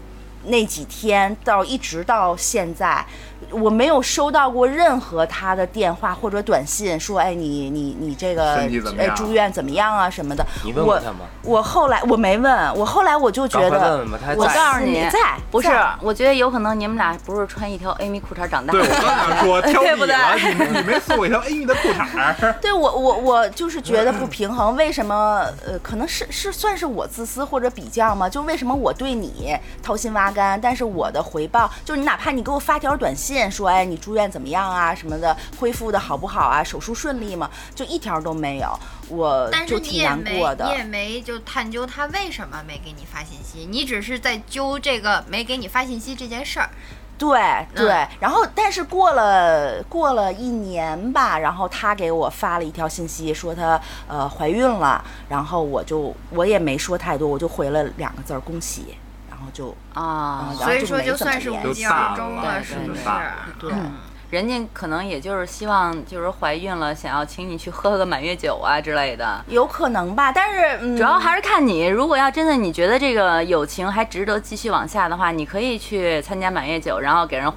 [SPEAKER 4] 那几天到一直到现在，我没有收到过任何他的电话或者短信说，哎，你你你这个
[SPEAKER 3] 身体怎么样
[SPEAKER 4] 呃住院怎么样啊什么的。我
[SPEAKER 2] 你问过他吗？
[SPEAKER 4] 我后来我没问，我后来我就觉得
[SPEAKER 5] 我告诉你，
[SPEAKER 4] 在
[SPEAKER 5] 不是，我觉得有可能你们俩不是穿一条 Amy 裤衩长大
[SPEAKER 3] 对，我
[SPEAKER 5] 的。
[SPEAKER 3] 刚想说挑 *laughs*
[SPEAKER 5] 对不对
[SPEAKER 3] 你了，你没你没送我一条 Amy 的裤衩。*laughs*
[SPEAKER 4] 对我我我就是觉得不平衡，为什么？呃，可能是是算是我自私或者比较吗？就为什么我对你掏心挖肝，但是我的回报就是你哪怕你给我发条短信说，哎，你住院怎么样啊什么的，恢复的好不好啊，手术顺利吗？就一条都没有，我就挺难过的
[SPEAKER 1] 你。也没就探究他为什么没给你发信息，你只是在揪这个没给你发信息这件事儿。
[SPEAKER 4] 对对，
[SPEAKER 1] 嗯
[SPEAKER 4] 然后但是过了过了一年吧，然后他给我发了一条信息，说她呃怀孕了，然后我就我也没说太多，我就回了两个字儿恭喜，然后就
[SPEAKER 5] 啊
[SPEAKER 4] 嗯，
[SPEAKER 1] 所以说
[SPEAKER 4] 就
[SPEAKER 1] 算是无疾而终了，是不是？
[SPEAKER 3] 对
[SPEAKER 5] 人家可能也就是希望就是怀孕了，想要请你去喝个满月酒啊之类的。
[SPEAKER 4] 有可能吧，但是嗯，
[SPEAKER 5] 主要还是看你，如果要真的你觉得这个友情还值得继续往下的话，你可以去参加满月酒，然后给人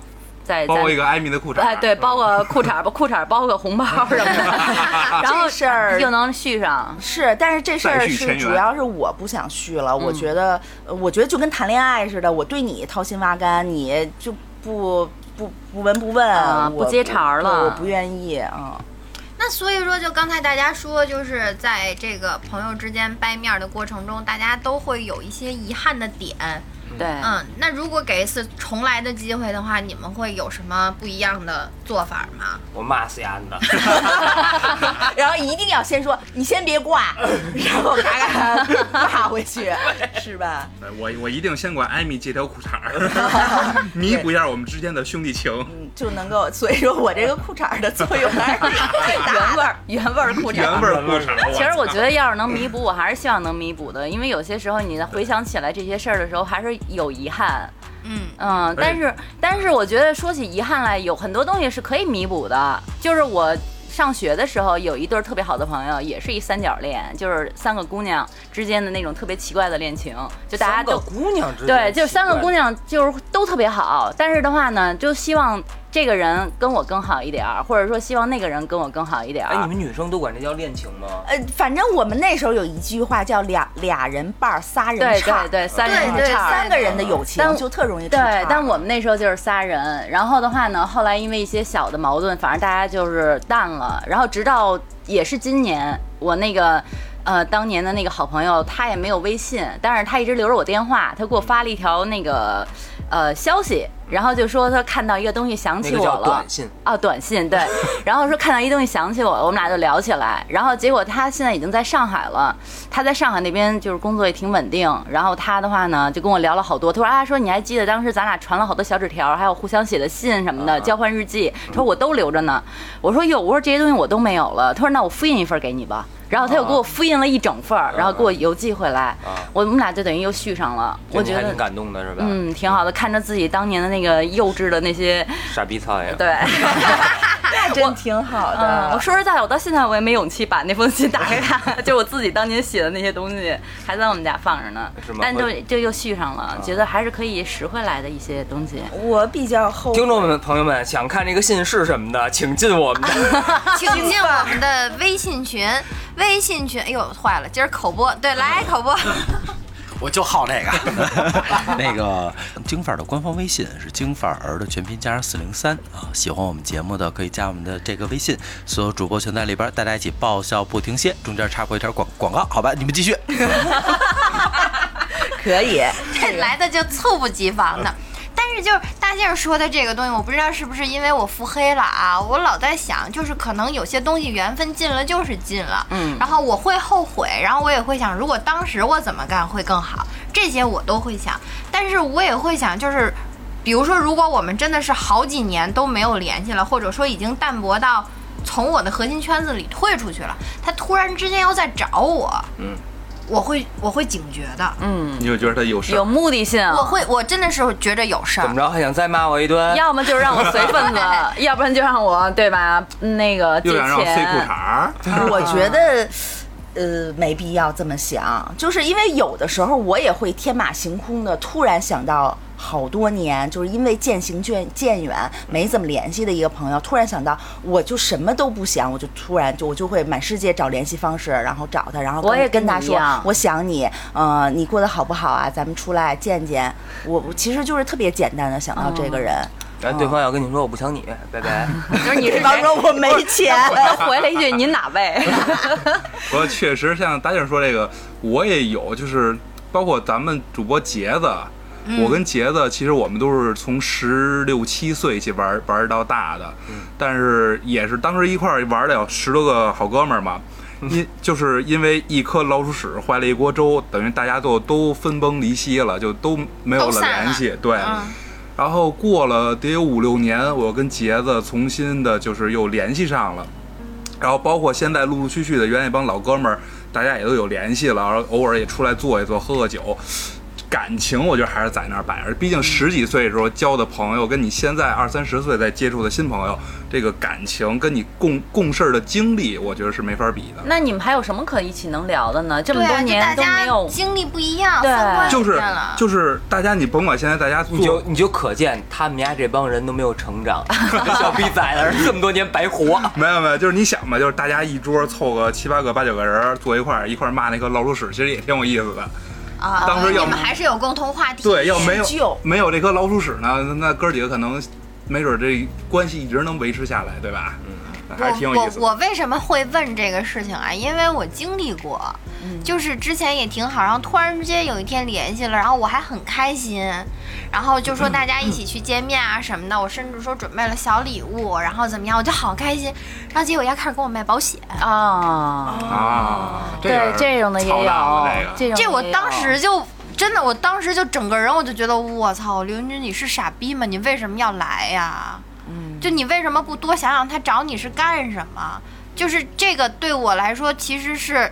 [SPEAKER 5] 在
[SPEAKER 3] 包括一。个艾米的裤衩，
[SPEAKER 5] 哎，对，包个裤衩，包裤衩包个红包什么的，*laughs* 然后
[SPEAKER 4] 事儿
[SPEAKER 5] 又能续上。
[SPEAKER 4] 是，但是这事儿是主要是我不想续了。
[SPEAKER 5] 嗯
[SPEAKER 4] 我觉得，呃我觉得就跟谈恋爱似的，我对你掏心挖肝，你就不不不闻不问，
[SPEAKER 5] 啊不接茬儿了
[SPEAKER 4] 我不愿意啊。
[SPEAKER 1] 那所以说，就刚才大家说，就是在这个朋友之间掰面儿的过程中，大家都会有一些遗憾的点。
[SPEAKER 5] 对，
[SPEAKER 1] 嗯，那如果给一次重来的机会的话，你们会有什么不一样的做法吗？
[SPEAKER 2] 我骂死丫的。*laughs*
[SPEAKER 4] 然后一定要先说，你先别挂，*laughs* 然后嘎嘎骂回去，是吧？
[SPEAKER 3] 对我我一定先管艾米借条裤衩儿，*laughs* 弥补一下我们之间的兄弟情。
[SPEAKER 4] 嗯，就能够，所以说我这个裤衩儿的作用还是。
[SPEAKER 5] 原味儿原味儿裤衩。
[SPEAKER 3] 原味儿裤衩儿，
[SPEAKER 5] 其实我觉得，要是能弥补，我还是希望能弥补的，因为有些时候你回想起来这些事儿的时候，还是有遗憾。
[SPEAKER 1] 嗯，
[SPEAKER 5] 嗯，但是但是我觉得说起遗憾来，有很多东西是可以弥补的。就是我上学的时候有一对儿特别好的朋友，也是一三角恋，就是三个姑娘之间的那种特别奇怪的恋情，就大家都
[SPEAKER 2] 姑娘之间
[SPEAKER 5] 对，就是三个姑。
[SPEAKER 2] 娘
[SPEAKER 5] 就是都特别好，但是的话呢，就希望这个人跟我更好一点儿，或者说希望那个人跟我更好一点儿。
[SPEAKER 2] 哎，你们女生都管这叫恋情吗？
[SPEAKER 4] 呃，反正我们那时候有一句话叫俩俩人伴儿仨人
[SPEAKER 5] 对
[SPEAKER 4] 唱，
[SPEAKER 5] 对对，三
[SPEAKER 1] 对对
[SPEAKER 5] 人唱。
[SPEAKER 4] 三个人的友情就特容易出
[SPEAKER 5] 对，但我们那时候就是仨人，然后的话呢，后来因为一些小的矛盾，反正大家就是淡了，然后直到也是今年，我那个。呃，当年的那个好朋友，他也没有微信，但是他一直留着我电话，他给我发了一条那个呃消息，然后就说他看到一个东西想起我了，
[SPEAKER 2] 短信。
[SPEAKER 5] 啊，短信对，*laughs* 然后说看到一东西想起我了，我们俩就聊起来，然后结果他现在已经在上海了，他在上海那边就是工作也挺稳定，然后他的话呢就跟我聊了好多，他说啊说你还记得当时咱俩传了好多小纸条，还有互相写的信什么的，
[SPEAKER 2] 啊。
[SPEAKER 5] 交换日记，他说我都留着呢，我说哟，我说这些东西我都没有了，他说那我复印一份给你吧。然后他又给我复印了一整份儿，然后给我邮寄回来，
[SPEAKER 2] 啊
[SPEAKER 5] 我们俩就等于又续上了。我觉得
[SPEAKER 2] 还挺感动的是吧？
[SPEAKER 5] 嗯挺好的，看着自己当年的那个幼稚的那些，
[SPEAKER 2] 傻逼操呀！
[SPEAKER 5] 对。*laughs*
[SPEAKER 4] 那真挺好
[SPEAKER 5] 嗯，
[SPEAKER 4] 的
[SPEAKER 5] 我。说实在的，我到现在我也没勇气把那封信打开看，*laughs* 就我自己当年写的那些东西还在我们家放着呢
[SPEAKER 2] 是吗。
[SPEAKER 5] 但就就又续上了，觉得还是可以拾回来的一些东西。
[SPEAKER 4] 我比较后
[SPEAKER 2] 听众们、朋友们，想看这个信是什么的，请进我们的。*laughs*
[SPEAKER 1] 请进我们的微信群，微信群，哎呦坏了，今儿口播，对，来口播，*laughs*
[SPEAKER 6] 我就好这个。*laughs* 那个京范儿的官方微信是京范儿的全拼加上四零三啊，喜欢我们节目的可以加我们的这个微信，所有主播全在里边儿，大家一起爆笑不停歇。中间插播一条广广告，好吧，你们继续。*laughs*
[SPEAKER 4] 可以，
[SPEAKER 1] 这来的就猝不及防的。但是就是大静说的这个东西，我不知道是不是因为我腹黑了啊，我老在想，就是可能有些东西缘分尽了就是尽了，
[SPEAKER 5] 嗯。
[SPEAKER 1] 然后我会后悔，然后我也会想，如果当时我怎么干会更好，这些我都会想，但是我也会想，就是比如说，如果我们真的是好几年都没有联系了，或者说已经淡薄到从我的核心圈子里退出去了，他突然之间又在找我，
[SPEAKER 2] 嗯，
[SPEAKER 1] 我会我会警觉的。
[SPEAKER 5] 嗯，
[SPEAKER 3] 你就觉得他有事
[SPEAKER 5] 有，目的性。
[SPEAKER 1] 我会，我真的是觉着有事儿
[SPEAKER 2] 怎么。着，还想再骂我一顿？
[SPEAKER 5] 要么就是让我随份子，*laughs* 要不然就让我对吧？那个借
[SPEAKER 3] 又想让我塞裤衩
[SPEAKER 4] 我觉得。呃，没必要这么想，就是因为有的时候我也会天马行空的，突然想到好多年，就是因为渐行渐渐远，没怎么联系的一个朋友，突然想到，我就什么都不想，我就突然就我就会满世界找联系方式，然后找他，然后
[SPEAKER 5] 我也跟
[SPEAKER 4] 跟他说我想你，呃，你过得好不好啊？咱们出来见见。我我其实就是特别简单的想到这个人，
[SPEAKER 2] 然后对方要跟你说我不想你，拜拜。*laughs*
[SPEAKER 5] 就是你是
[SPEAKER 4] 比方说我没钱，
[SPEAKER 5] 他回了一句：“您哪位 *laughs*
[SPEAKER 3] 不过确实像大静说这个，我也有，就是包括咱们主播杰子，我跟杰子其实我们都是从十六七岁一起玩玩到大的，但是也是当时一块儿玩了有十多个好哥们儿嘛。*laughs* 因就是因为一颗老鼠屎坏了一锅粥，等于大家都都分崩离析了，就都没有了联系。对，
[SPEAKER 1] 嗯
[SPEAKER 3] 然后过了得有五六年，我跟杰子重新的就是又联系上了，然后包括现在陆陆续续的原来一帮老哥们儿，大家也都有联系了，然后偶尔也出来坐一坐，喝喝酒。感情我觉得还是在那儿摆着。毕竟十几岁的时候交的朋友，跟你现在二三十岁再接触的新朋友，这个感情跟你共共事儿的经历，我觉得是没法比的。
[SPEAKER 5] 那你们还有什么可一起能聊的呢？这么多年
[SPEAKER 1] 大家
[SPEAKER 5] 都没有。
[SPEAKER 1] 经历不一样，
[SPEAKER 5] 对
[SPEAKER 3] 就是。就是大家，你甭管现在大家
[SPEAKER 2] 你就
[SPEAKER 3] 做，
[SPEAKER 2] 你就可见他们家这帮人都没有成长，*laughs* 跟小逼崽子这么多年白活。
[SPEAKER 3] 没有没有，就是你想吧，就是大家一桌凑个七八个、八九个人坐一块儿，一块儿骂那个老鼠屎，其实也挺有意思的。
[SPEAKER 1] 啊，
[SPEAKER 3] 当时要
[SPEAKER 1] 你们还是有共同话题。
[SPEAKER 3] 对，要没有没有这颗老鼠屎呢，那哥儿几个可能没准这关系一直能维持下来，对吧？嗯，还挺有意思的。
[SPEAKER 1] 我我我为什么会问这个事情啊？因为我经历过，就是之前也挺好，然后突然之间有一天联系了，然后我还很开心，然后就说大家一起去见面啊什么的，我甚至说准备了小礼物，然后怎么样，我就好开心，然后结果家开始给我卖保险，
[SPEAKER 5] 啊，
[SPEAKER 3] 啊，
[SPEAKER 5] 对，这种的也有
[SPEAKER 3] 这
[SPEAKER 5] 这种
[SPEAKER 1] 这我当时就。真的，我当时就整个人我就觉得，我操，刘云君你是傻逼吗？你为什么要来呀？嗯，就你为什么不多想想他找你是干什么？就是这个对我来说其实是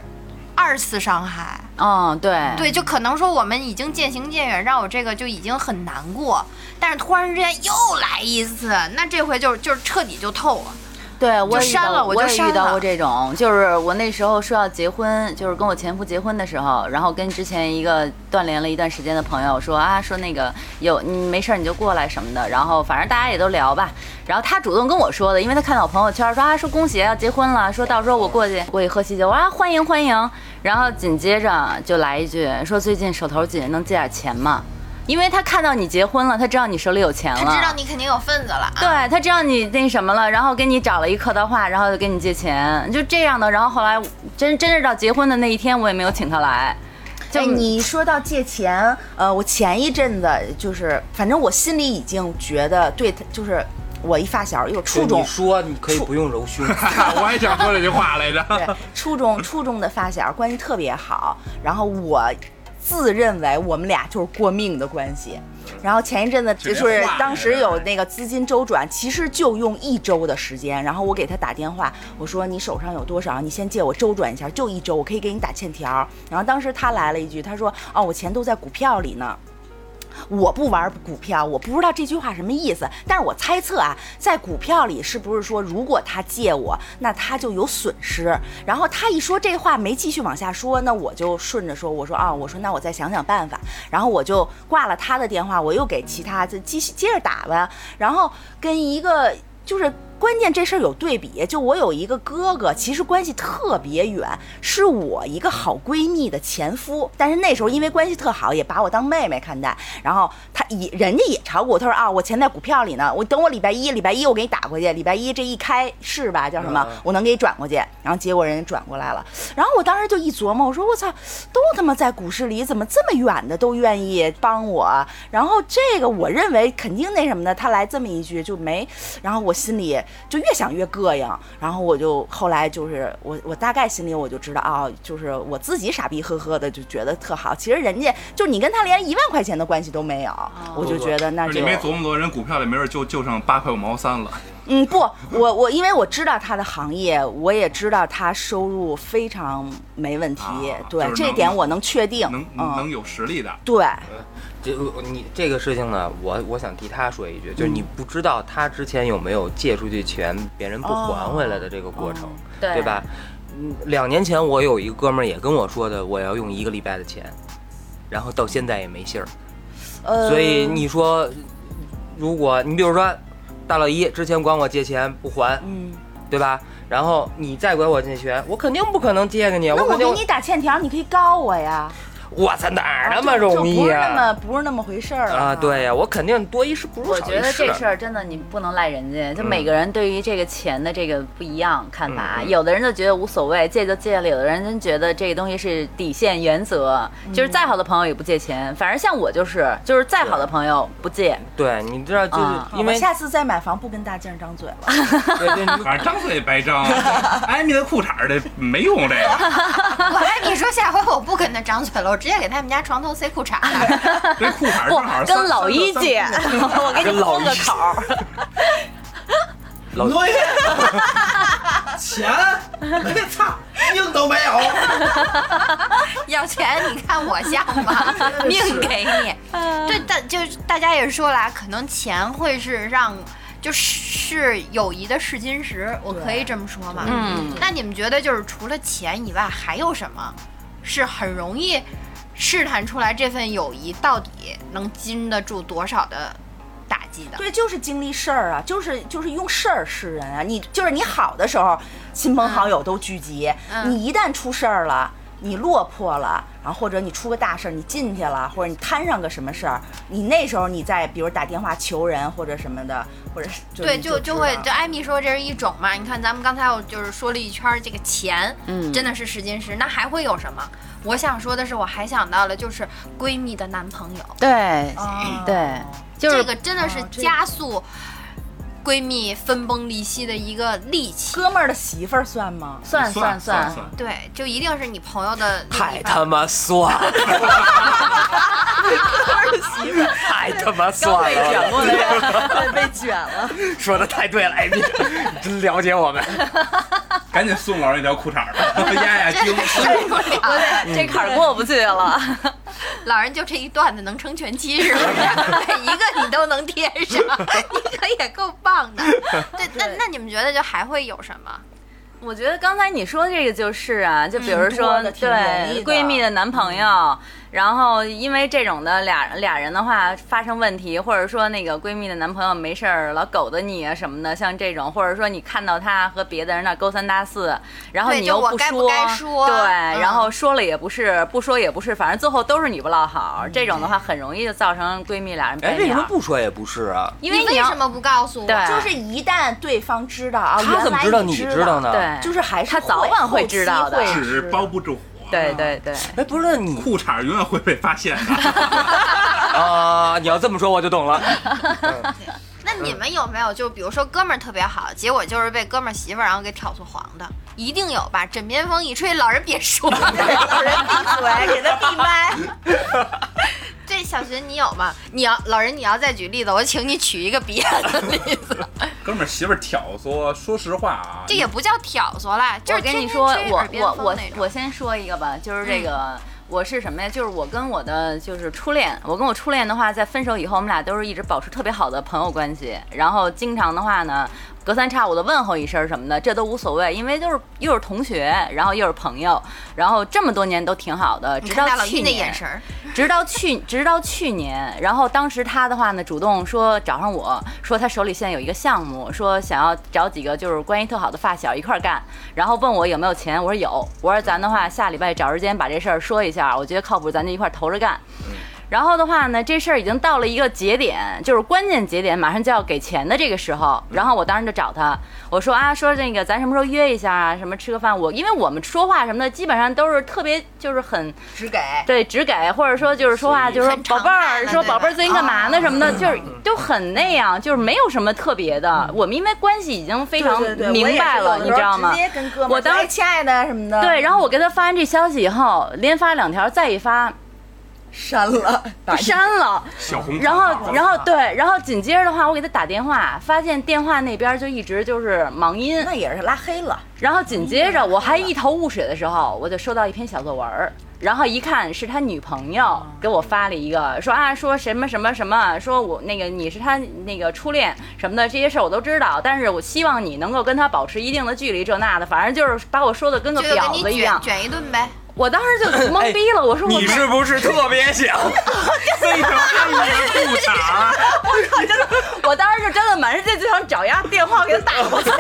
[SPEAKER 1] 二次伤害。
[SPEAKER 5] 嗯，对
[SPEAKER 1] 对，就可能说我们已经渐行渐远，让我这个就已经很难过，但是突然之间又来一次，那这回就就是彻底就透了。
[SPEAKER 5] 对，我
[SPEAKER 1] 删了我就
[SPEAKER 5] 也遇到过这种，就是我那时候说要结婚，就是跟我前夫结婚的时候，然后跟之前一个断联了一段时间的朋友说啊，说那个有你没事儿你就过来什么的，然后反正大家也都聊吧，然后他主动跟我说的，因为他看到我朋友圈说啊，说恭喜要结婚了，说到时候我过去过去喝喜酒，啊欢迎欢迎，然后紧接着就来一句说最近手头紧，能借点钱吗？因为他看到你结婚了，他知道你手里有钱了，
[SPEAKER 1] 他知道你肯定有份子了啊。
[SPEAKER 5] 对他知道你那什么了，然后给你找了一客套话，然后就给你借钱，就这样的。然后后来真真是到结婚的那一天，我也没有请他来。就
[SPEAKER 4] 哎，你说到借钱，呃，我前一阵子就是，反正我心里已经觉得对他，就是我一发小有初中
[SPEAKER 2] 你，说你可以不用揉胸，*laughs*
[SPEAKER 3] 我还想说这句话来着。
[SPEAKER 4] 对，初中初中的发小关系特别好，然后我自认为我们俩就是过命的关系。然后前一阵子就是当时有那个资金周转，其实就用一周的时间。然后我给他打电话，我说你手上有多少？你先借我周转一下，就一周，我可以给你打欠条。然后当时他来了一句，他说哦，我钱都在股票里呢。我不玩股票，我不知道这句话什么意思，但是我猜测啊，在股票里是不是说，如果他借我，那他就有损失。然后他一说这话没继续往下说，那我就顺着说，我说啊，我说那我再想想办法。然后我就挂了他的电话，我又给其他就继续接着打吧。然后跟一个就是关键这事儿有对比，就我有一个哥哥，其实关系特别远，是我一个好闺蜜的前夫，但是那时候因为关系特好，也把我当妹妹看待。然后他也人家也炒股，他说啊，我钱在股票里呢，我等我礼拜一，礼拜一我给你打过去，礼拜一这一开市吧，叫什么
[SPEAKER 2] 嗯，
[SPEAKER 4] 我能给你转过去。然后结果人家转过来了，然后我当时就一琢磨，我说我操，都他妈在股市里，怎么这么远的都愿意帮我？然后这个我认为肯定那什么的，他来这么一句就没，然后我心里就越想越膈应，然后我就后来就是我我大概心里我就知道啊，就是我自己傻逼呵呵的就觉得特好，其实人家就你跟他连一万块钱的关系都没有，我就觉得那就
[SPEAKER 3] 你没琢磨琢磨，人股票里没准就就剩八块五毛三了。
[SPEAKER 4] 嗯，不，我我因为我知道他的行业，我也知道他收入非常没问题，
[SPEAKER 3] 啊
[SPEAKER 4] 对
[SPEAKER 3] 就是能
[SPEAKER 4] 这点我能确定，
[SPEAKER 3] 能
[SPEAKER 4] 嗯，
[SPEAKER 3] 能有实力的。
[SPEAKER 4] 对，
[SPEAKER 2] 这你这个事情呢，我我想替他说一句，就是你不知道他之前有没有借出去钱，别人不还回来的这个过程，
[SPEAKER 5] 对
[SPEAKER 2] 对吧？嗯，两年前我有一个哥们儿也跟我说的，我要用一个礼拜的钱，然后到现在也没信儿。
[SPEAKER 4] 呃，
[SPEAKER 2] 所以你说，如果你比如说大老一之前管我借钱不还，
[SPEAKER 4] 嗯，
[SPEAKER 2] 对吧？然后你再管我借钱，我肯定不可能借给你，
[SPEAKER 4] 那我给你打欠条，你可以告我呀，
[SPEAKER 2] 我操哪儿那么容易
[SPEAKER 4] 不是那么
[SPEAKER 2] 啊？
[SPEAKER 4] 不是那么回事儿
[SPEAKER 2] 啊，对呀，我肯定多一事不如少一事我觉得。
[SPEAKER 5] 这事儿真的你不能赖人家，就
[SPEAKER 2] 嗯
[SPEAKER 5] 每个人对于这个钱的这个不一样看法。有的人就觉得无所谓，借就借了；有的人真觉得这个东西是底线原则，就是再好的朋友也不借钱。反正像我就是，就是再好的朋友不借。
[SPEAKER 2] 对，你知道，就是
[SPEAKER 5] 啊
[SPEAKER 2] 因为
[SPEAKER 4] 我下次再买房不跟大静张嘴了。
[SPEAKER 2] 对对，你
[SPEAKER 3] 反正张嘴白张，*laughs* 挨你的裤衩儿的没用这个。*laughs*
[SPEAKER 1] 我跟你说，下回我不跟他张嘴了，我直接给他们家床头塞裤衩儿。
[SPEAKER 3] 这裤衩正好，
[SPEAKER 5] 跟老一借，*laughs* 我给你封个口儿。
[SPEAKER 2] 老
[SPEAKER 7] 对，钱，哎操，
[SPEAKER 6] 命都没有。*laughs*
[SPEAKER 1] 要钱，你看我像吗？*laughs* 命给你。对，大就是大家也说了啊，可能钱会是让。就是友谊的试金石，我可以这么说吗？
[SPEAKER 5] 嗯，
[SPEAKER 1] 那你们觉得就是除了钱以外，还有什么是很容易试探出来这份友谊到底能经得住多少的打击的？
[SPEAKER 4] 对，就是经历事儿啊，就是就是用事儿示人啊。你就是你好的时候，亲朋好友都聚集；
[SPEAKER 1] 嗯
[SPEAKER 4] 你一旦出事儿了，你落魄了，然后或者你出个大事儿，你进去了，或者你摊上个什么事儿，你那时候你再比如打电话求人或者什么的，或者是
[SPEAKER 1] 对，就就会就艾米说这是一种嘛。你看咱们刚才我就是说了一圈儿这个钱，
[SPEAKER 5] 嗯
[SPEAKER 1] 真的是试金石。那还会有什么？我想说的是，我还想到了就是闺蜜的男朋友，
[SPEAKER 5] 对
[SPEAKER 4] 哦
[SPEAKER 5] 对，就是
[SPEAKER 1] 这个真的是
[SPEAKER 4] 哦这
[SPEAKER 1] 加速闺蜜分崩离析的一个利器。
[SPEAKER 4] 哥们儿的媳妇儿算吗？
[SPEAKER 5] 算
[SPEAKER 3] 算
[SPEAKER 5] 算
[SPEAKER 3] 算，
[SPEAKER 1] 对，就一定是你朋友的 *laughs*
[SPEAKER 2] 太他妈算了，太他妈算了
[SPEAKER 5] 被卷
[SPEAKER 2] 了，
[SPEAKER 4] 被卷了。
[SPEAKER 2] 说的太对了，哎，你真了解我们。*laughs*
[SPEAKER 3] 赶紧送老人一条裤衩儿吧，*laughs* 压压惊。
[SPEAKER 5] 这坎儿过不去了。
[SPEAKER 1] 老人就这一段子能撑全期是不是？每一个你都能贴上，你可也够棒的。*laughs* 对，那那你们觉得就还会有什么？
[SPEAKER 5] 我觉得刚才你说这个就是啊，就比如
[SPEAKER 4] 嗯
[SPEAKER 5] 说、对闺蜜的男朋友，然后因为这种的俩俩人的话发生问题，或者说那个闺蜜的男朋友没事儿老狗的你啊什么的，像这种，或者说你看到他和别的人那勾三搭四，然后你又
[SPEAKER 1] 就我该不
[SPEAKER 5] 说，
[SPEAKER 1] 该说
[SPEAKER 5] 对，
[SPEAKER 1] 嗯
[SPEAKER 5] 然后说了也不是，不说也不是，反正最后都是你不落好，这种的话很容易就造成闺蜜俩人
[SPEAKER 2] 哎，
[SPEAKER 5] 掰
[SPEAKER 2] 为什么。不说也不是啊？
[SPEAKER 5] 因为你要
[SPEAKER 1] 为什么不告诉我？
[SPEAKER 4] 就是一旦对方知道啊，
[SPEAKER 2] 他怎么知道你
[SPEAKER 4] 你知
[SPEAKER 2] 知道呢？
[SPEAKER 5] 对，
[SPEAKER 4] 就是还是
[SPEAKER 5] 他早晚会知道的
[SPEAKER 3] 纸包不住火。
[SPEAKER 5] 对对对。
[SPEAKER 2] 哎，不是你
[SPEAKER 3] 裤衩永远会被发现的。*laughs*
[SPEAKER 2] 啊，你要这么说我就懂了。
[SPEAKER 1] 那你们有没有就比如说哥们儿特别好，结果就是被哥们儿媳妇儿然后给挑错黄的？一定有吧？枕边风一吹，老人别说，*laughs* 老人闭嘴，给他闭麦。这小寻你有吗？你要老人你要再举例子，我请你举一个别的例子。
[SPEAKER 3] 哥们儿媳妇儿挑唆，说实话啊，
[SPEAKER 1] 这也不叫挑唆啦，就是
[SPEAKER 5] 我跟你说，我我我我先说一个吧，就是这个。我是什么呀？就是我跟我的就是初恋，我跟我初恋的话，在分手以后，我们俩都是一直保持特别好的朋友关系。然后经常的话呢，隔三差五的问候一声什么的，这都无所谓，因为就是又是同学，然后又是朋友，然后这么多年都挺好的，直到去年
[SPEAKER 1] 眼神，
[SPEAKER 5] 直到去直到去年，然后当时他的话呢，主动说找上我说他手里现在有一个项目，说想要找几个就是关系特好的发小一块儿干，然后问我有没有钱，我说有，我说咱的话下礼拜找时间把这事儿说一下，我觉得靠谱，咱就一块儿投着干。然后的话呢，这事儿已经到了一个节点，就是关键节点，马上就要给钱的这个时候。然后我当时就找他，我说啊，说那个咱什么时候约一下啊？什么吃个饭？我因为我们说话什么的，基本上都是特别就是很
[SPEAKER 4] 只给。
[SPEAKER 5] 对，只给或者说就是说话，就是说宝贝儿，说宝贝儿最近干嘛呢什么的，就是都很那样，就是没有什么特别的。我们因为关系已经非常明白了，你知道吗我当
[SPEAKER 4] 说哎亲爱的什么的，
[SPEAKER 5] 对，然后我给他发完这消息以后，连发两条，再一发
[SPEAKER 4] 删了，
[SPEAKER 5] 删了。
[SPEAKER 3] 小红
[SPEAKER 5] 然后，然后对，然后紧接着的话，我给他打电话，发现电话那边就一直就是忙音，
[SPEAKER 4] 那也是拉黑了。
[SPEAKER 5] 然后紧接着我还一头雾水的时候，我就收到一篇小作文儿，然后一看是他女朋友给我发了一个，说啊说什么什么什么，说我那个你是他那个初恋什么的这些事儿我都知道，但是我希望你能够跟他保持一定的距离，这那的，反正就是把我说的跟个婊子一样
[SPEAKER 1] 卷。卷一顿呗。
[SPEAKER 5] 我当时就 *laughs* 懵逼了，我说我
[SPEAKER 2] 你是不是特别想？*laughs*
[SPEAKER 3] 塞条黑的裤衩儿，*laughs*
[SPEAKER 5] 我当时就真的满世界就想找丫电话给他打过去，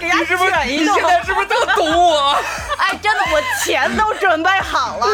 [SPEAKER 5] 给丫
[SPEAKER 2] 是不是
[SPEAKER 5] 卷一顿
[SPEAKER 2] 你现。在是不是特懂我？
[SPEAKER 5] 哎，真的，我钱都准备好了。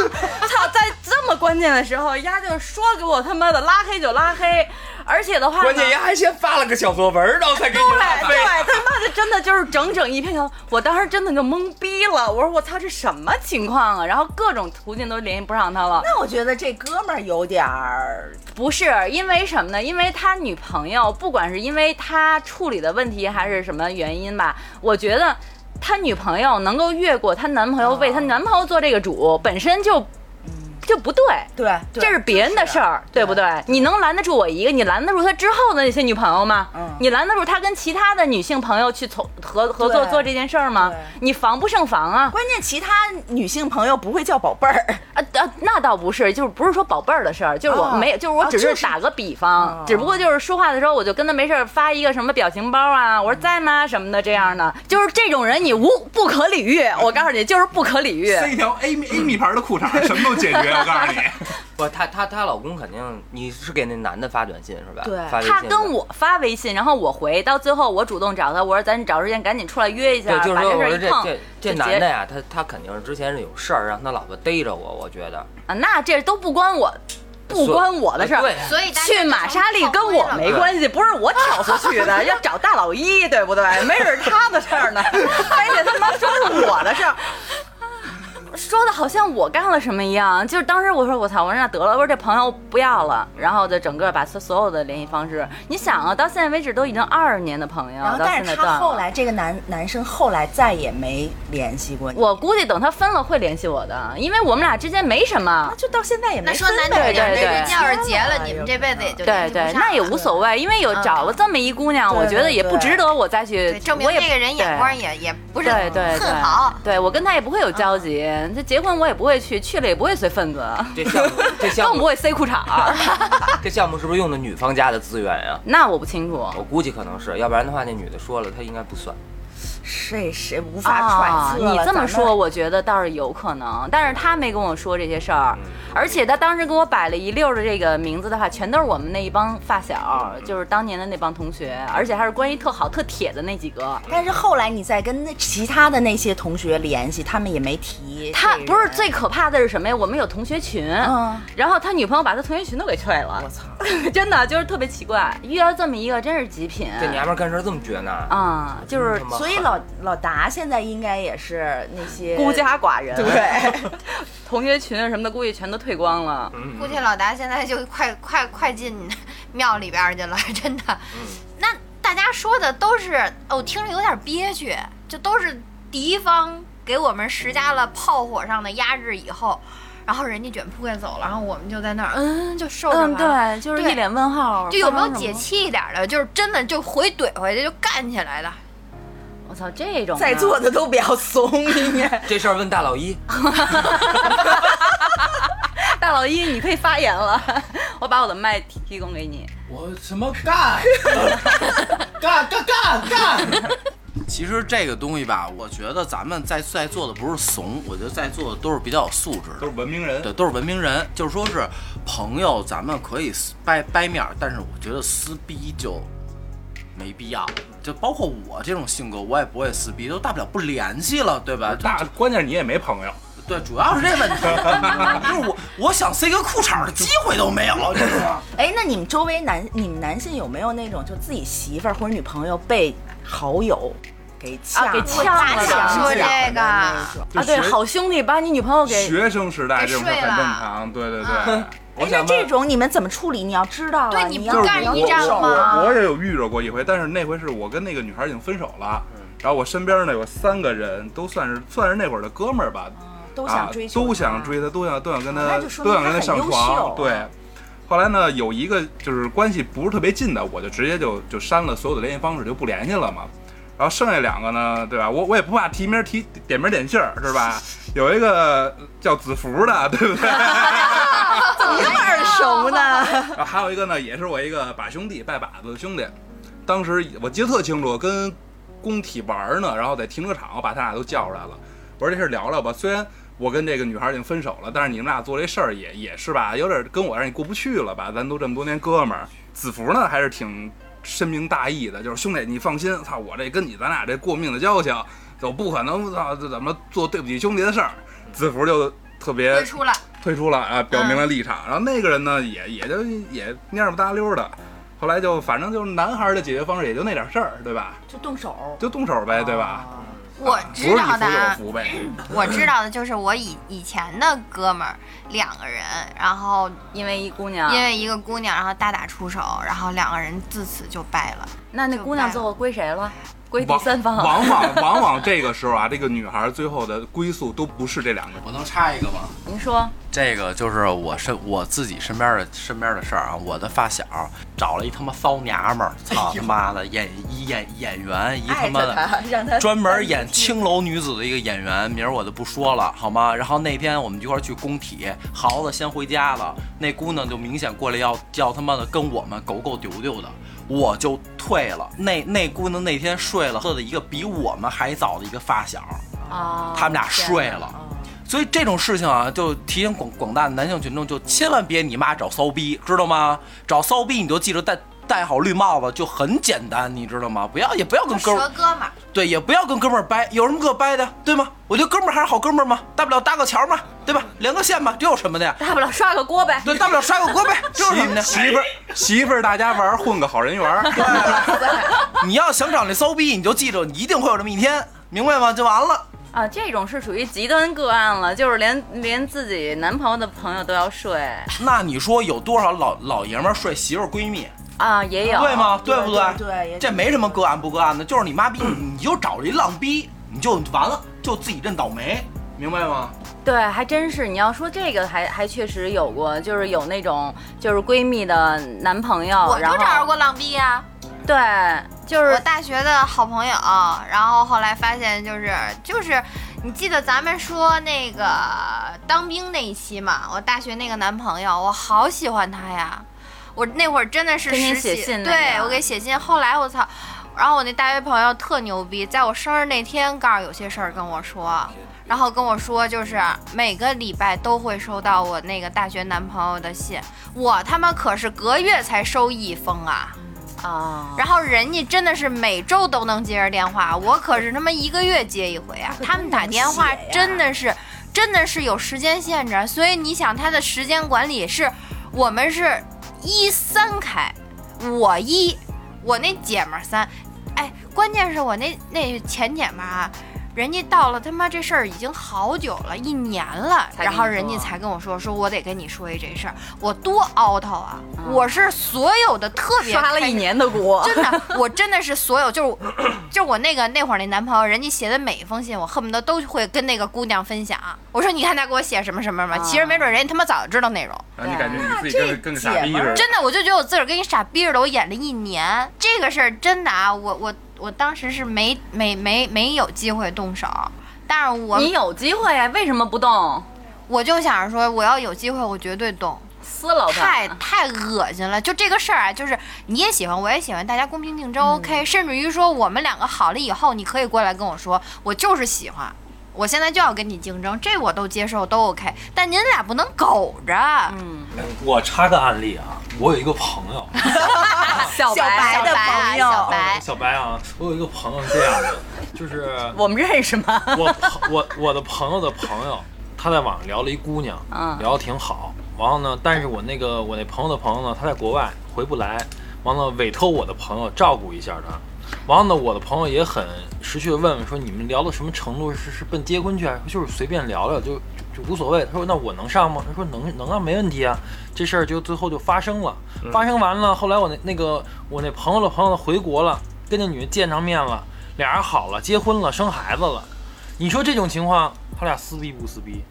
[SPEAKER 5] 操，在这么关键的时候，丫就说给我他妈的拉黑就拉黑，而且的话呢，
[SPEAKER 2] 关键人还先发了个小作文，然后才给你拉
[SPEAKER 5] 对
[SPEAKER 2] 黑。
[SPEAKER 5] 对，他妈的真的就是整整一篇小，我当时真的就懵逼了。我说我操，这什么情况啊？然后各种途径都联系不上他了。
[SPEAKER 4] 那我觉得这哥们儿有点儿，
[SPEAKER 5] 不是因为什么呢？因为他女朋友，不管是因为他处理的问题还是什么原因吧，我觉得他女朋友能够越过她男朋友为她男朋友做这个主，本身就就不对。
[SPEAKER 4] 对，对
[SPEAKER 5] 这是别人的事儿，对不对？你能拦得住我一个？你拦得住他之后的那些女朋友吗？
[SPEAKER 4] 嗯
[SPEAKER 5] 你拦得住他跟其他的女性朋友去从合合作做这件事儿吗？你防不胜防啊！
[SPEAKER 4] 关键其他女性朋友不会叫宝贝儿，
[SPEAKER 5] 啊啊，那倒不是，就是不是说宝贝儿的事儿，就是我
[SPEAKER 4] 哦
[SPEAKER 5] 没有，就是我只
[SPEAKER 4] 是是
[SPEAKER 5] 打个比方，
[SPEAKER 4] 哦
[SPEAKER 5] 只不过就是说话的时候，我就跟他没事儿发一个什么表情包啊，我说在吗什么的这样的，就是这种人你无不可理喻，我告诉你就是不可理喻。
[SPEAKER 3] 塞一条 Amy Amy 牌的裤衩，什么都解决。我告诉你，*laughs*
[SPEAKER 2] 不，她她她老公肯定，你是给那男的发短信是吧？
[SPEAKER 4] 对
[SPEAKER 2] 发微信的
[SPEAKER 5] 他跟我发微信，然后我回，到最后我主动找他，我说咱找时间赶紧出来约一下，
[SPEAKER 2] 对，就是
[SPEAKER 5] 把
[SPEAKER 2] 说，
[SPEAKER 5] 这事儿一碰
[SPEAKER 2] 这这这男的呀，他他肯定是之前是有事儿，让他老婆逮着我，我觉得
[SPEAKER 5] 啊，那这都不关我，不关我的事儿。
[SPEAKER 2] 对
[SPEAKER 1] 所以
[SPEAKER 5] 去玛莎丽跟我没关系，不是我挑唆去的，*laughs* 要找大老一，对不对？没准是他的事儿呢，*laughs* 非得他妈说是我的事儿。说的好像我干了什么一样，就是当时我说我操，我说那得了，我说这朋友不要了，然后就整个把他所有的联系方式，你想啊，到现在为止都已经二十年的朋友，
[SPEAKER 4] 然后但是他后来这个男男生后来再也没联系过你，
[SPEAKER 5] 我估计等他分了会联系我的，因为我们俩之间没什么。
[SPEAKER 4] 那。就到现在也没
[SPEAKER 1] 那说
[SPEAKER 4] 分呗。
[SPEAKER 1] 难听点，
[SPEAKER 5] 对对
[SPEAKER 1] 这人要是结了，
[SPEAKER 4] 哎
[SPEAKER 1] 你们这辈子也就
[SPEAKER 5] 对对，那也无所谓，因为有找了这么一姑娘，我觉得也不值得我再去，
[SPEAKER 1] 证明
[SPEAKER 5] 我
[SPEAKER 1] 这个人眼光也也不是
[SPEAKER 5] 对对
[SPEAKER 1] 很好。
[SPEAKER 5] 对，对我跟他也不会有交集，这结婚我也不会去，去了也不会随份子，
[SPEAKER 2] 这项 *laughs* 目这项目
[SPEAKER 5] 更不会塞裤衩儿。*laughs*
[SPEAKER 2] 这项目是不是用的女方家的资源呀？
[SPEAKER 5] 那我不清楚。
[SPEAKER 2] 我估计可能是，要不然的话，那女的说了，她应该不算。
[SPEAKER 4] 谁谁无法揣
[SPEAKER 5] 啊，
[SPEAKER 4] 测了。
[SPEAKER 5] 你这么说，我觉得倒是有可能，但是他没跟我说这些事儿，而且他当时给我摆了一溜儿的这个名字的话，全都是我们那一帮发小，就是当年的那帮同学，而且还是关系特好、特铁的那几个。
[SPEAKER 4] 但是后来你再跟那其他的那些同学联系，他们也没提。
[SPEAKER 5] 他不是最可怕的是什么呀？我们有同学群，
[SPEAKER 4] 嗯
[SPEAKER 5] 然后他女朋友把他同学群都给退了
[SPEAKER 4] 我，操，*laughs*
[SPEAKER 5] 真的就是特别奇怪。遇到这么一个真是极品，
[SPEAKER 2] 这娘们儿干事儿这么绝呢？
[SPEAKER 5] 啊、就是
[SPEAKER 4] 所以老老达现在应该也是那些
[SPEAKER 5] 孤家寡人，
[SPEAKER 4] 对，*laughs*
[SPEAKER 5] 同学群什么的估计全都退光了。
[SPEAKER 2] 嗯
[SPEAKER 1] 估计老达现在就快快快进庙里边儿去了，真的。那大家说的都是，哦，听着有点憋屈，就都是敌方给我们施加了炮火上的压制以后，然后人家卷铺盖走了，然后我们就在那儿，嗯，就受着
[SPEAKER 5] 嗯，
[SPEAKER 1] 了。
[SPEAKER 5] 对，就是一脸问号。
[SPEAKER 1] 就有没有解？气一点的？就是真的就回怼回去就干起来的。
[SPEAKER 5] 我操，这种
[SPEAKER 4] 在座的都比较怂，应该。
[SPEAKER 2] 这事儿问大老一，*laughs*
[SPEAKER 5] 大老一，你可以发言了，*laughs* 我把我的麦提提供给你。
[SPEAKER 7] 我什么干？干干干干！
[SPEAKER 6] 其实这个东西吧，我觉得咱们在在座的不是怂，我觉得在座的都是比较有素质的，
[SPEAKER 3] 都是文明人。
[SPEAKER 6] 对，都是文明人。就是说是朋友，咱们可以撕掰掰面儿，但是我觉得撕逼就没必要。就包括我这种性格，我也不会撕逼，都大不了不联系了，对吧？就
[SPEAKER 3] 大关键是你也没朋友，
[SPEAKER 6] 对，主要是这问题，就是我我想塞个裤衩的机会都没有，你知道吗？
[SPEAKER 4] 哎，那你们周围男你们男性有没有那种就自己媳妇儿或者女朋友被好友给呛
[SPEAKER 5] 给呛了的
[SPEAKER 1] 说这个
[SPEAKER 5] 啊，对，好兄弟把你女朋友给
[SPEAKER 3] 学生时代这种事很正常。对对对，
[SPEAKER 2] 我想，
[SPEAKER 4] 这种你们怎么处理？你要知道啊，
[SPEAKER 1] 对你
[SPEAKER 4] 要
[SPEAKER 1] 干一仗吗
[SPEAKER 3] 我我也有遇着过一回，但是那回是我跟那个女孩已经分手了，然后我身边呢有三个人都算是算是那会儿的哥们儿吧，
[SPEAKER 4] 都
[SPEAKER 3] 啊
[SPEAKER 4] 想追求，
[SPEAKER 3] 都想。追她，都想都想跟她都想跟她上床，对。后来呢，有一个就是关系不是特别近的，我就直接就就删了所有的联系方式，就不联系了嘛。然后剩下两个呢，对吧？我我也不怕提名提点名点姓儿，是吧？*laughs* 有一个叫子福的，对不对？*laughs*
[SPEAKER 4] 怎么那么耳熟呢？
[SPEAKER 3] 然后还有一个呢，也是我一个把兄弟拜把子的兄弟。当时我记得特清楚，跟工体玩呢，然后在停车场我把他俩都叫出来了。我说这事儿聊聊吧，虽然我跟这个女孩已经分手了，但是你们俩做这事儿也也是吧，有点跟我让你过不去了吧？咱都这么多年哥们儿。子福呢还是挺深明大义的，就是兄弟你放心，操我这跟你咱俩这过命的交情，我不可能操这怎么做对不起兄弟的事儿。子福就特别
[SPEAKER 1] 退出了，
[SPEAKER 3] 退出了啊，表明了立场。然后那个人呢，也也就也蔫不搭溜的。后来就反正就是男孩的解决方式也就那点事儿，对吧？
[SPEAKER 4] 就动手，
[SPEAKER 3] 就动手呗，对吧？
[SPEAKER 1] 我知道的。我知道的就是我以以前的哥们儿两个人，然后
[SPEAKER 5] 因为一姑娘，
[SPEAKER 1] 因为一个姑娘，然后大打出手，然后两个人自此就掰了。
[SPEAKER 5] 那那姑娘最后归谁了？归第
[SPEAKER 3] 往
[SPEAKER 5] 三方。
[SPEAKER 3] 往往往往这个时候啊，*laughs* 这个女孩最后的归宿都不是这两个人。
[SPEAKER 7] 我能插一个吗？
[SPEAKER 5] 您说，
[SPEAKER 6] 这个就是我身我自己身边的身边的事儿啊。我的发小找了一他妈骚娘们儿，操他妈的演一演演员，一他妈的专门演青楼女子的一个演员，名儿我就不说了，好吗？然后那天我们一块儿去工体，豪子先回家了，那姑娘就明显过来要要他妈的跟我们狗狗丢丢的，我就退了。那那姑娘那天睡了，喝的一个比我们还早的一个发小，
[SPEAKER 5] 啊，
[SPEAKER 6] 他们俩睡了。所以这种事情啊，就提醒广广大的男性群众，就千万别你妈找骚逼，知道吗？找骚逼你就记着戴戴好绿帽子，就很简单，你知道吗？不要也不要跟哥们儿
[SPEAKER 1] 哥们儿，
[SPEAKER 6] 对，也不要跟哥们儿掰，有什么可掰的，对吗？我觉得哥们儿还是好哥们儿嘛，大不了搭个桥嘛，对吧？连个线嘛，这有什么的呀？
[SPEAKER 5] 大不了刷个锅呗。
[SPEAKER 6] 对，大不了刷个锅呗，*laughs* 这有什么的？
[SPEAKER 3] 媳妇儿媳妇儿大家玩儿，混个好人缘儿。*laughs* *laughs*
[SPEAKER 6] 你要想找那骚逼，你就记着，一定会有这么一天，明白吗？就完了。
[SPEAKER 5] 啊，这种是属于极端个案了，就是连连自己男朋友的朋友都要睡
[SPEAKER 6] 那你说有多少老老爷们儿睡媳妇儿闺蜜，
[SPEAKER 5] 啊，也有
[SPEAKER 6] 对？吗？
[SPEAKER 4] 对
[SPEAKER 6] 不
[SPEAKER 4] 对对
[SPEAKER 6] 这没什么个案不个案的，就是你妈逼，你就找了一浪逼，你就完了，就自己认倒霉，明白吗？
[SPEAKER 5] 对，还真是。你要说这个还，还确实有过，就是有那种就是闺蜜的男朋友，
[SPEAKER 1] 我就找着过浪逼呀、
[SPEAKER 5] 对，就是
[SPEAKER 1] 我大学的好朋友，然后后来发现就是就是，你记得咱们说那个当兵那一期嘛？我大学那个男朋友，我好喜欢他呀！我那会儿真的是实习
[SPEAKER 5] 写信
[SPEAKER 1] 对我给写信。后来我操，然后我那大学朋友特牛逼，在我生日那天告诉有些事儿跟我说。然后跟我说，就是每个礼拜都会收到我那个大学男朋友的信，我他妈可是隔月才收一封啊！
[SPEAKER 5] 啊，
[SPEAKER 1] 然后人家真的是每周都能接着电话，我可是他妈一个月接一回啊！他们打电话真的是，真的是有时间限制，所以你想他的时间管理是，我们是一三开，我一，我那姐们儿三，哎，关键是我那那前姐们儿啊。人家到了他妈这事儿已经好久了，一年了，然后人家才跟我说，说我得跟你说一这事儿，我多凹头啊！
[SPEAKER 5] 嗯
[SPEAKER 1] 我是所有的特别开
[SPEAKER 5] 刷了一年的锅，
[SPEAKER 1] 真的，我真的是所有，就是 *coughs* 就是我那个那会儿那男朋友，人家写的每一封信，我恨不得都会跟那个姑娘分享。我说你看他给我写什么什么什么，其实没准人家他妈早就知道内容。
[SPEAKER 3] 然后你感觉你自己跟跟个傻逼似的。
[SPEAKER 1] 真的，我就觉得我自个儿跟一傻逼似的，我演了一年。这个事儿真的啊，我我我当时是没没没没有机会动手，但是我
[SPEAKER 5] 你有机会呀，为什么不动？
[SPEAKER 1] 我就想着说，我要有机会，我绝对动。
[SPEAKER 5] 撕了
[SPEAKER 1] 太！太恶心了！就这个事儿啊，就是你也喜欢，我也喜欢，大家公平竞争
[SPEAKER 5] 嗯
[SPEAKER 1] OK、甚至于说我们两个好了以后，你可以过来跟我说，我就是喜欢，我现在就要跟你竞争，这我都接受，都 OK。但您俩不能苟着。
[SPEAKER 5] 嗯，
[SPEAKER 8] 我插个案例啊，我有一个朋友，*laughs*
[SPEAKER 5] 小
[SPEAKER 4] 小白的
[SPEAKER 1] 小白啊，
[SPEAKER 4] 朋友
[SPEAKER 1] 小白，
[SPEAKER 8] 小白啊，我有一个朋友是这样的，就是 *laughs*
[SPEAKER 5] 我们认识吗？
[SPEAKER 8] 我朋我我的朋友的朋友，他在网上聊了一姑娘，
[SPEAKER 5] 嗯
[SPEAKER 8] 聊的挺好。完了呢，但是我那个我那朋友的朋友呢，他在国外回不来，完了委托我的朋友照顾一下他。完了呢，我的朋友也很识趣的问问说，你们聊到什么程度？是是奔结婚去，还是就是随便聊聊，就就就无所谓。他说那我能上吗？他说能能啊，没问题啊。这事儿就最后就发生了，发生完了，后来我那那个我那朋友的朋友回国了，跟那女的见上面了，俩人好了，结婚了，生孩子了。你说这种情况，他俩撕逼不撕逼？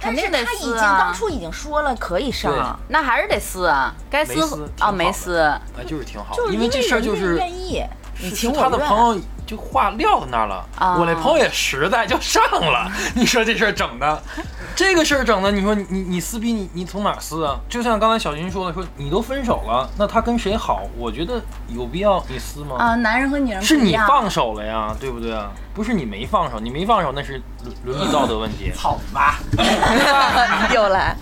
[SPEAKER 5] 肯定得
[SPEAKER 4] 他已经
[SPEAKER 5] 撕啊。
[SPEAKER 4] 当初已经说了可以上，
[SPEAKER 5] 那还是得撕啊，该撕
[SPEAKER 8] 没撕挺
[SPEAKER 5] 啊没撕，
[SPEAKER 8] 哎，就是挺好，因为这事儿就
[SPEAKER 4] 人
[SPEAKER 8] 是
[SPEAKER 4] 家愿意，你
[SPEAKER 8] 是
[SPEAKER 4] 情我
[SPEAKER 8] 他的。朋友就话撂在那儿了，
[SPEAKER 5] 啊
[SPEAKER 8] 我那朋友也实在就上了。*laughs* 你说这事儿整的，这个事儿整的，你说你你你撕逼你你从哪撕啊？就像刚才小军说的，说你都分手了，那他跟谁好？我觉得有必要你撕吗？
[SPEAKER 5] 啊，男人和女人
[SPEAKER 8] 是你放手了呀，对不对啊？不是你没放手，你没放手那是伦伦理道德问题。
[SPEAKER 7] 操你妈！*laughs*
[SPEAKER 4] 又来，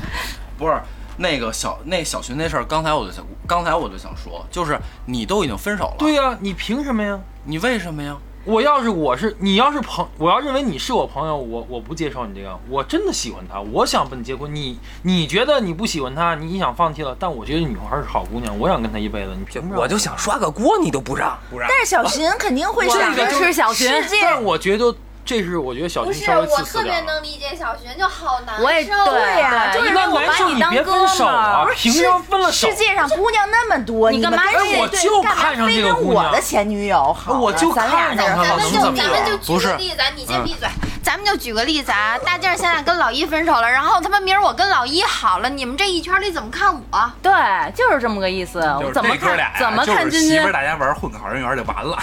[SPEAKER 6] 不是那个小那小群那事儿，刚才我就想，刚才我就想说，就是你都已经分手了，
[SPEAKER 8] 对呀、你凭什么呀？
[SPEAKER 6] 你为什么呀？
[SPEAKER 8] 我要是我是你要是朋，我要认为你是我朋友，我我不接受你这个，我真的喜欢他，我想跟你结婚。你你觉得你不喜欢他，你想放弃了，但我觉得女孩是好姑娘，我想跟她一辈子。你凭什么？
[SPEAKER 2] 我就想刷个锅，你都不让，
[SPEAKER 3] 不让
[SPEAKER 4] 但是小寻肯定会上，
[SPEAKER 5] 支持小寻
[SPEAKER 4] 世界
[SPEAKER 8] 但我觉得这是我觉得小
[SPEAKER 1] 不是，
[SPEAKER 8] 军稍微
[SPEAKER 1] 我
[SPEAKER 8] 自私点儿。
[SPEAKER 1] 特别能理解小寻，就好难受。
[SPEAKER 5] 我也
[SPEAKER 4] 对呀
[SPEAKER 5] 对，
[SPEAKER 4] 就是
[SPEAKER 5] 因为我
[SPEAKER 8] 那男生
[SPEAKER 5] 把你当
[SPEAKER 8] 你别分
[SPEAKER 5] 哥们
[SPEAKER 8] 手啊
[SPEAKER 5] 儿，
[SPEAKER 8] 凭什么分了手
[SPEAKER 4] 世？界上姑娘那么多，
[SPEAKER 5] 你干嘛非得
[SPEAKER 4] 非得
[SPEAKER 8] 我就
[SPEAKER 4] 干嘛
[SPEAKER 8] 看上
[SPEAKER 4] 非跟
[SPEAKER 8] 这个姑娘
[SPEAKER 4] 我的前女友好呢？
[SPEAKER 8] 我就
[SPEAKER 4] 咱俩
[SPEAKER 8] 看上她了
[SPEAKER 1] 咱们就
[SPEAKER 8] 能怎么样
[SPEAKER 1] 咱们就举
[SPEAKER 6] 不是
[SPEAKER 1] 个例子，你先闭嘴。咱们就举个例子啊，大静儿现在跟老一分手了，然后他妈明儿我跟老一好了，你们这一圈里怎么看我？
[SPEAKER 5] 对，就是这么个意思。
[SPEAKER 3] 就是
[SPEAKER 5] 怎么看怎么看君君
[SPEAKER 3] 媳妇儿？大家玩混个好人缘就完了。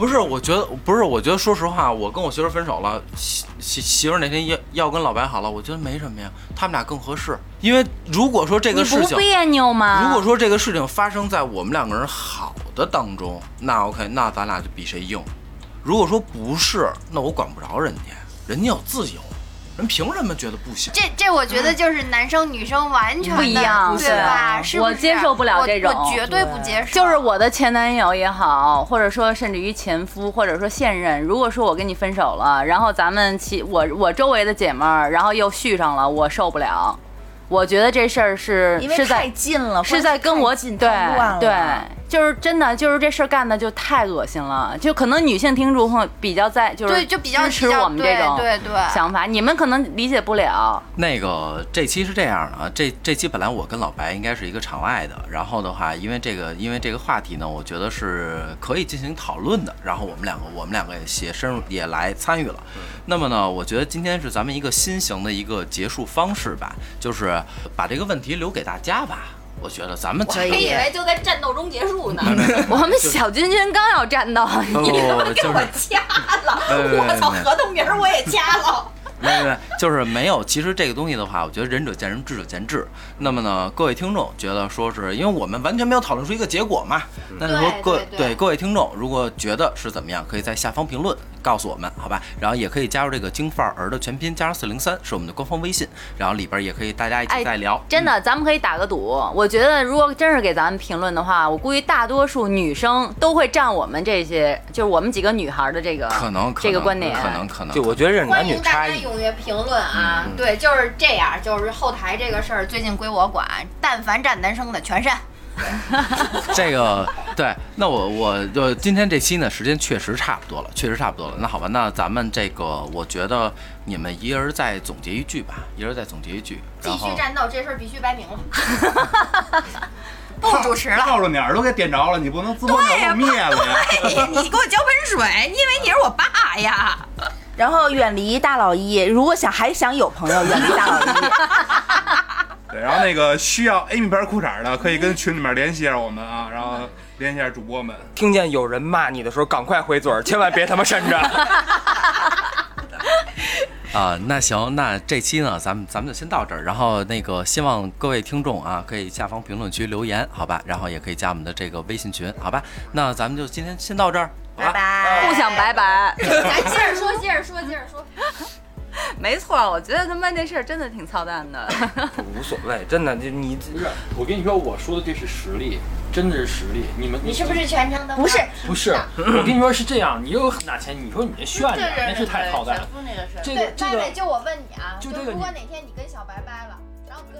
[SPEAKER 6] 不是，我觉得不是，我觉得说实话，我跟我媳妇分手了，媳媳媳妇儿那天要要跟老白好了，我觉得没什么呀，他们俩更合适。因为如果说这个事情，
[SPEAKER 5] 不别扭吗？
[SPEAKER 6] 如果说这个事情发生在我们两个人好的当中，那 OK，那咱俩就比谁硬。如果说不是，那我管不着人家，人家有自由，人凭什么觉得不行？
[SPEAKER 1] 这这我觉得就是男生女生完全
[SPEAKER 5] 不一样
[SPEAKER 1] 对吧？是不是
[SPEAKER 5] 我接受不了
[SPEAKER 1] 我
[SPEAKER 5] 这种
[SPEAKER 1] 我绝对不接受。
[SPEAKER 5] 就是我的前男友也好，或者说甚至于前夫，或者说现任，如果说我跟你分手了，然后咱们其我我周围的姐妹儿，然后又续上了，我受不了。我觉得这事儿是
[SPEAKER 4] 因为
[SPEAKER 5] 是在
[SPEAKER 4] 太近了，
[SPEAKER 5] 是在跟我
[SPEAKER 4] 关系太近
[SPEAKER 5] 对对，就是真的就是这事儿干的就太恶心了，就可能女性听众会比较在就是
[SPEAKER 1] 对就比较
[SPEAKER 5] 支持我们这种
[SPEAKER 1] 对对对
[SPEAKER 5] 想法，你们可能理解不了。
[SPEAKER 6] 那个这期是这样的啊，这这期本来我跟老白应该是一个场外的，然后的话，因为这个因为这个话题呢，我觉得是可以进行讨论的，然后我们两个我们两个也也深入也来参与了。那么呢，我觉得今天是咱们一个新型的一个结束方式吧，就是把这个问题留给大家吧。我觉得咱们
[SPEAKER 1] 我还以为就在战斗中结束呢。
[SPEAKER 5] 我们小君君刚要战斗，你他妈给我掐了！
[SPEAKER 6] 我操，
[SPEAKER 5] 合同名儿我也掐了。
[SPEAKER 6] 没没没，就是没有。其实这个东西的话，我觉得仁者见仁，智者见智。那么呢，各位听众觉得说是因为我们完全没有讨论出一个结果嘛？那就说
[SPEAKER 1] 对
[SPEAKER 6] 各
[SPEAKER 1] 对对
[SPEAKER 6] 各位听众，如果觉得是怎么样，可以在下方评论告诉我们，好吧？然后也可以加入这个京范儿的全拼加上四零三是我们的官方微信，然后里边也可以大家一起
[SPEAKER 5] 哎
[SPEAKER 6] 再聊。
[SPEAKER 5] 真的，咱们可以打个赌。我觉得，如果真是给咱们评论的话，我估计大多数女生都会占我们这些，就是我们几个女孩的这个
[SPEAKER 6] 可能可能
[SPEAKER 5] 这个观点。
[SPEAKER 6] 可能可能
[SPEAKER 2] 就我觉得这是男女差异。
[SPEAKER 1] 家踊跃评论啊！对，就是这样，就是后台这个事儿最近归我管，但凡站男生的全删。*laughs*
[SPEAKER 6] 这个对，那我我就今天这期呢，时间确实差不多了，确实差不多了。那好吧，那咱们这个，我觉得你们一人再总结一句吧，一人再总结一句，
[SPEAKER 1] 继
[SPEAKER 6] 然后
[SPEAKER 1] 续战斗，这事儿必须摆明了。*laughs* 不主持了。
[SPEAKER 3] 套着鸟都给点着了，你不能自爆灭了呀！
[SPEAKER 1] 哎呀，你给我浇盆水，你以为你是我爸呀？
[SPEAKER 4] 然后远离大老一，如果想还想有朋友，远离大老一。*laughs*
[SPEAKER 3] 对，然后那个需要 Amy 牌裤衩的，可以跟群里面联系一下我们啊，然后联系一下主播们。
[SPEAKER 2] 听见有人骂你的时候，赶快回嘴儿，千万别他妈伸着。*laughs*
[SPEAKER 6] 啊、那行，那这期呢，咱们咱们就先到这儿。然后那个，希望各位听众啊，可以下方评论区留言，好吧？然后也可以加我们的这个微信群，好吧？那咱们就今天先到这儿，好吧？
[SPEAKER 4] 拜。
[SPEAKER 5] 不想拜拜。
[SPEAKER 1] 咱 *laughs* 接着说，接着说，接着说。*laughs*
[SPEAKER 5] 没错，我觉得他妈这事儿真的挺操蛋的。*laughs*
[SPEAKER 2] 无所谓，真的，就你
[SPEAKER 8] 不是，我跟你说，我说的这是实力，真的是实力。你们
[SPEAKER 1] 你是不是全程都？
[SPEAKER 4] 不是，
[SPEAKER 8] 不是？我跟你说是这样，你有很大钱，你说你这炫的，那是太操蛋了。这个
[SPEAKER 1] 对，
[SPEAKER 8] 这个
[SPEAKER 1] 就我问你啊，
[SPEAKER 8] 就这个你
[SPEAKER 1] 如果哪天你跟小白掰了，然后隔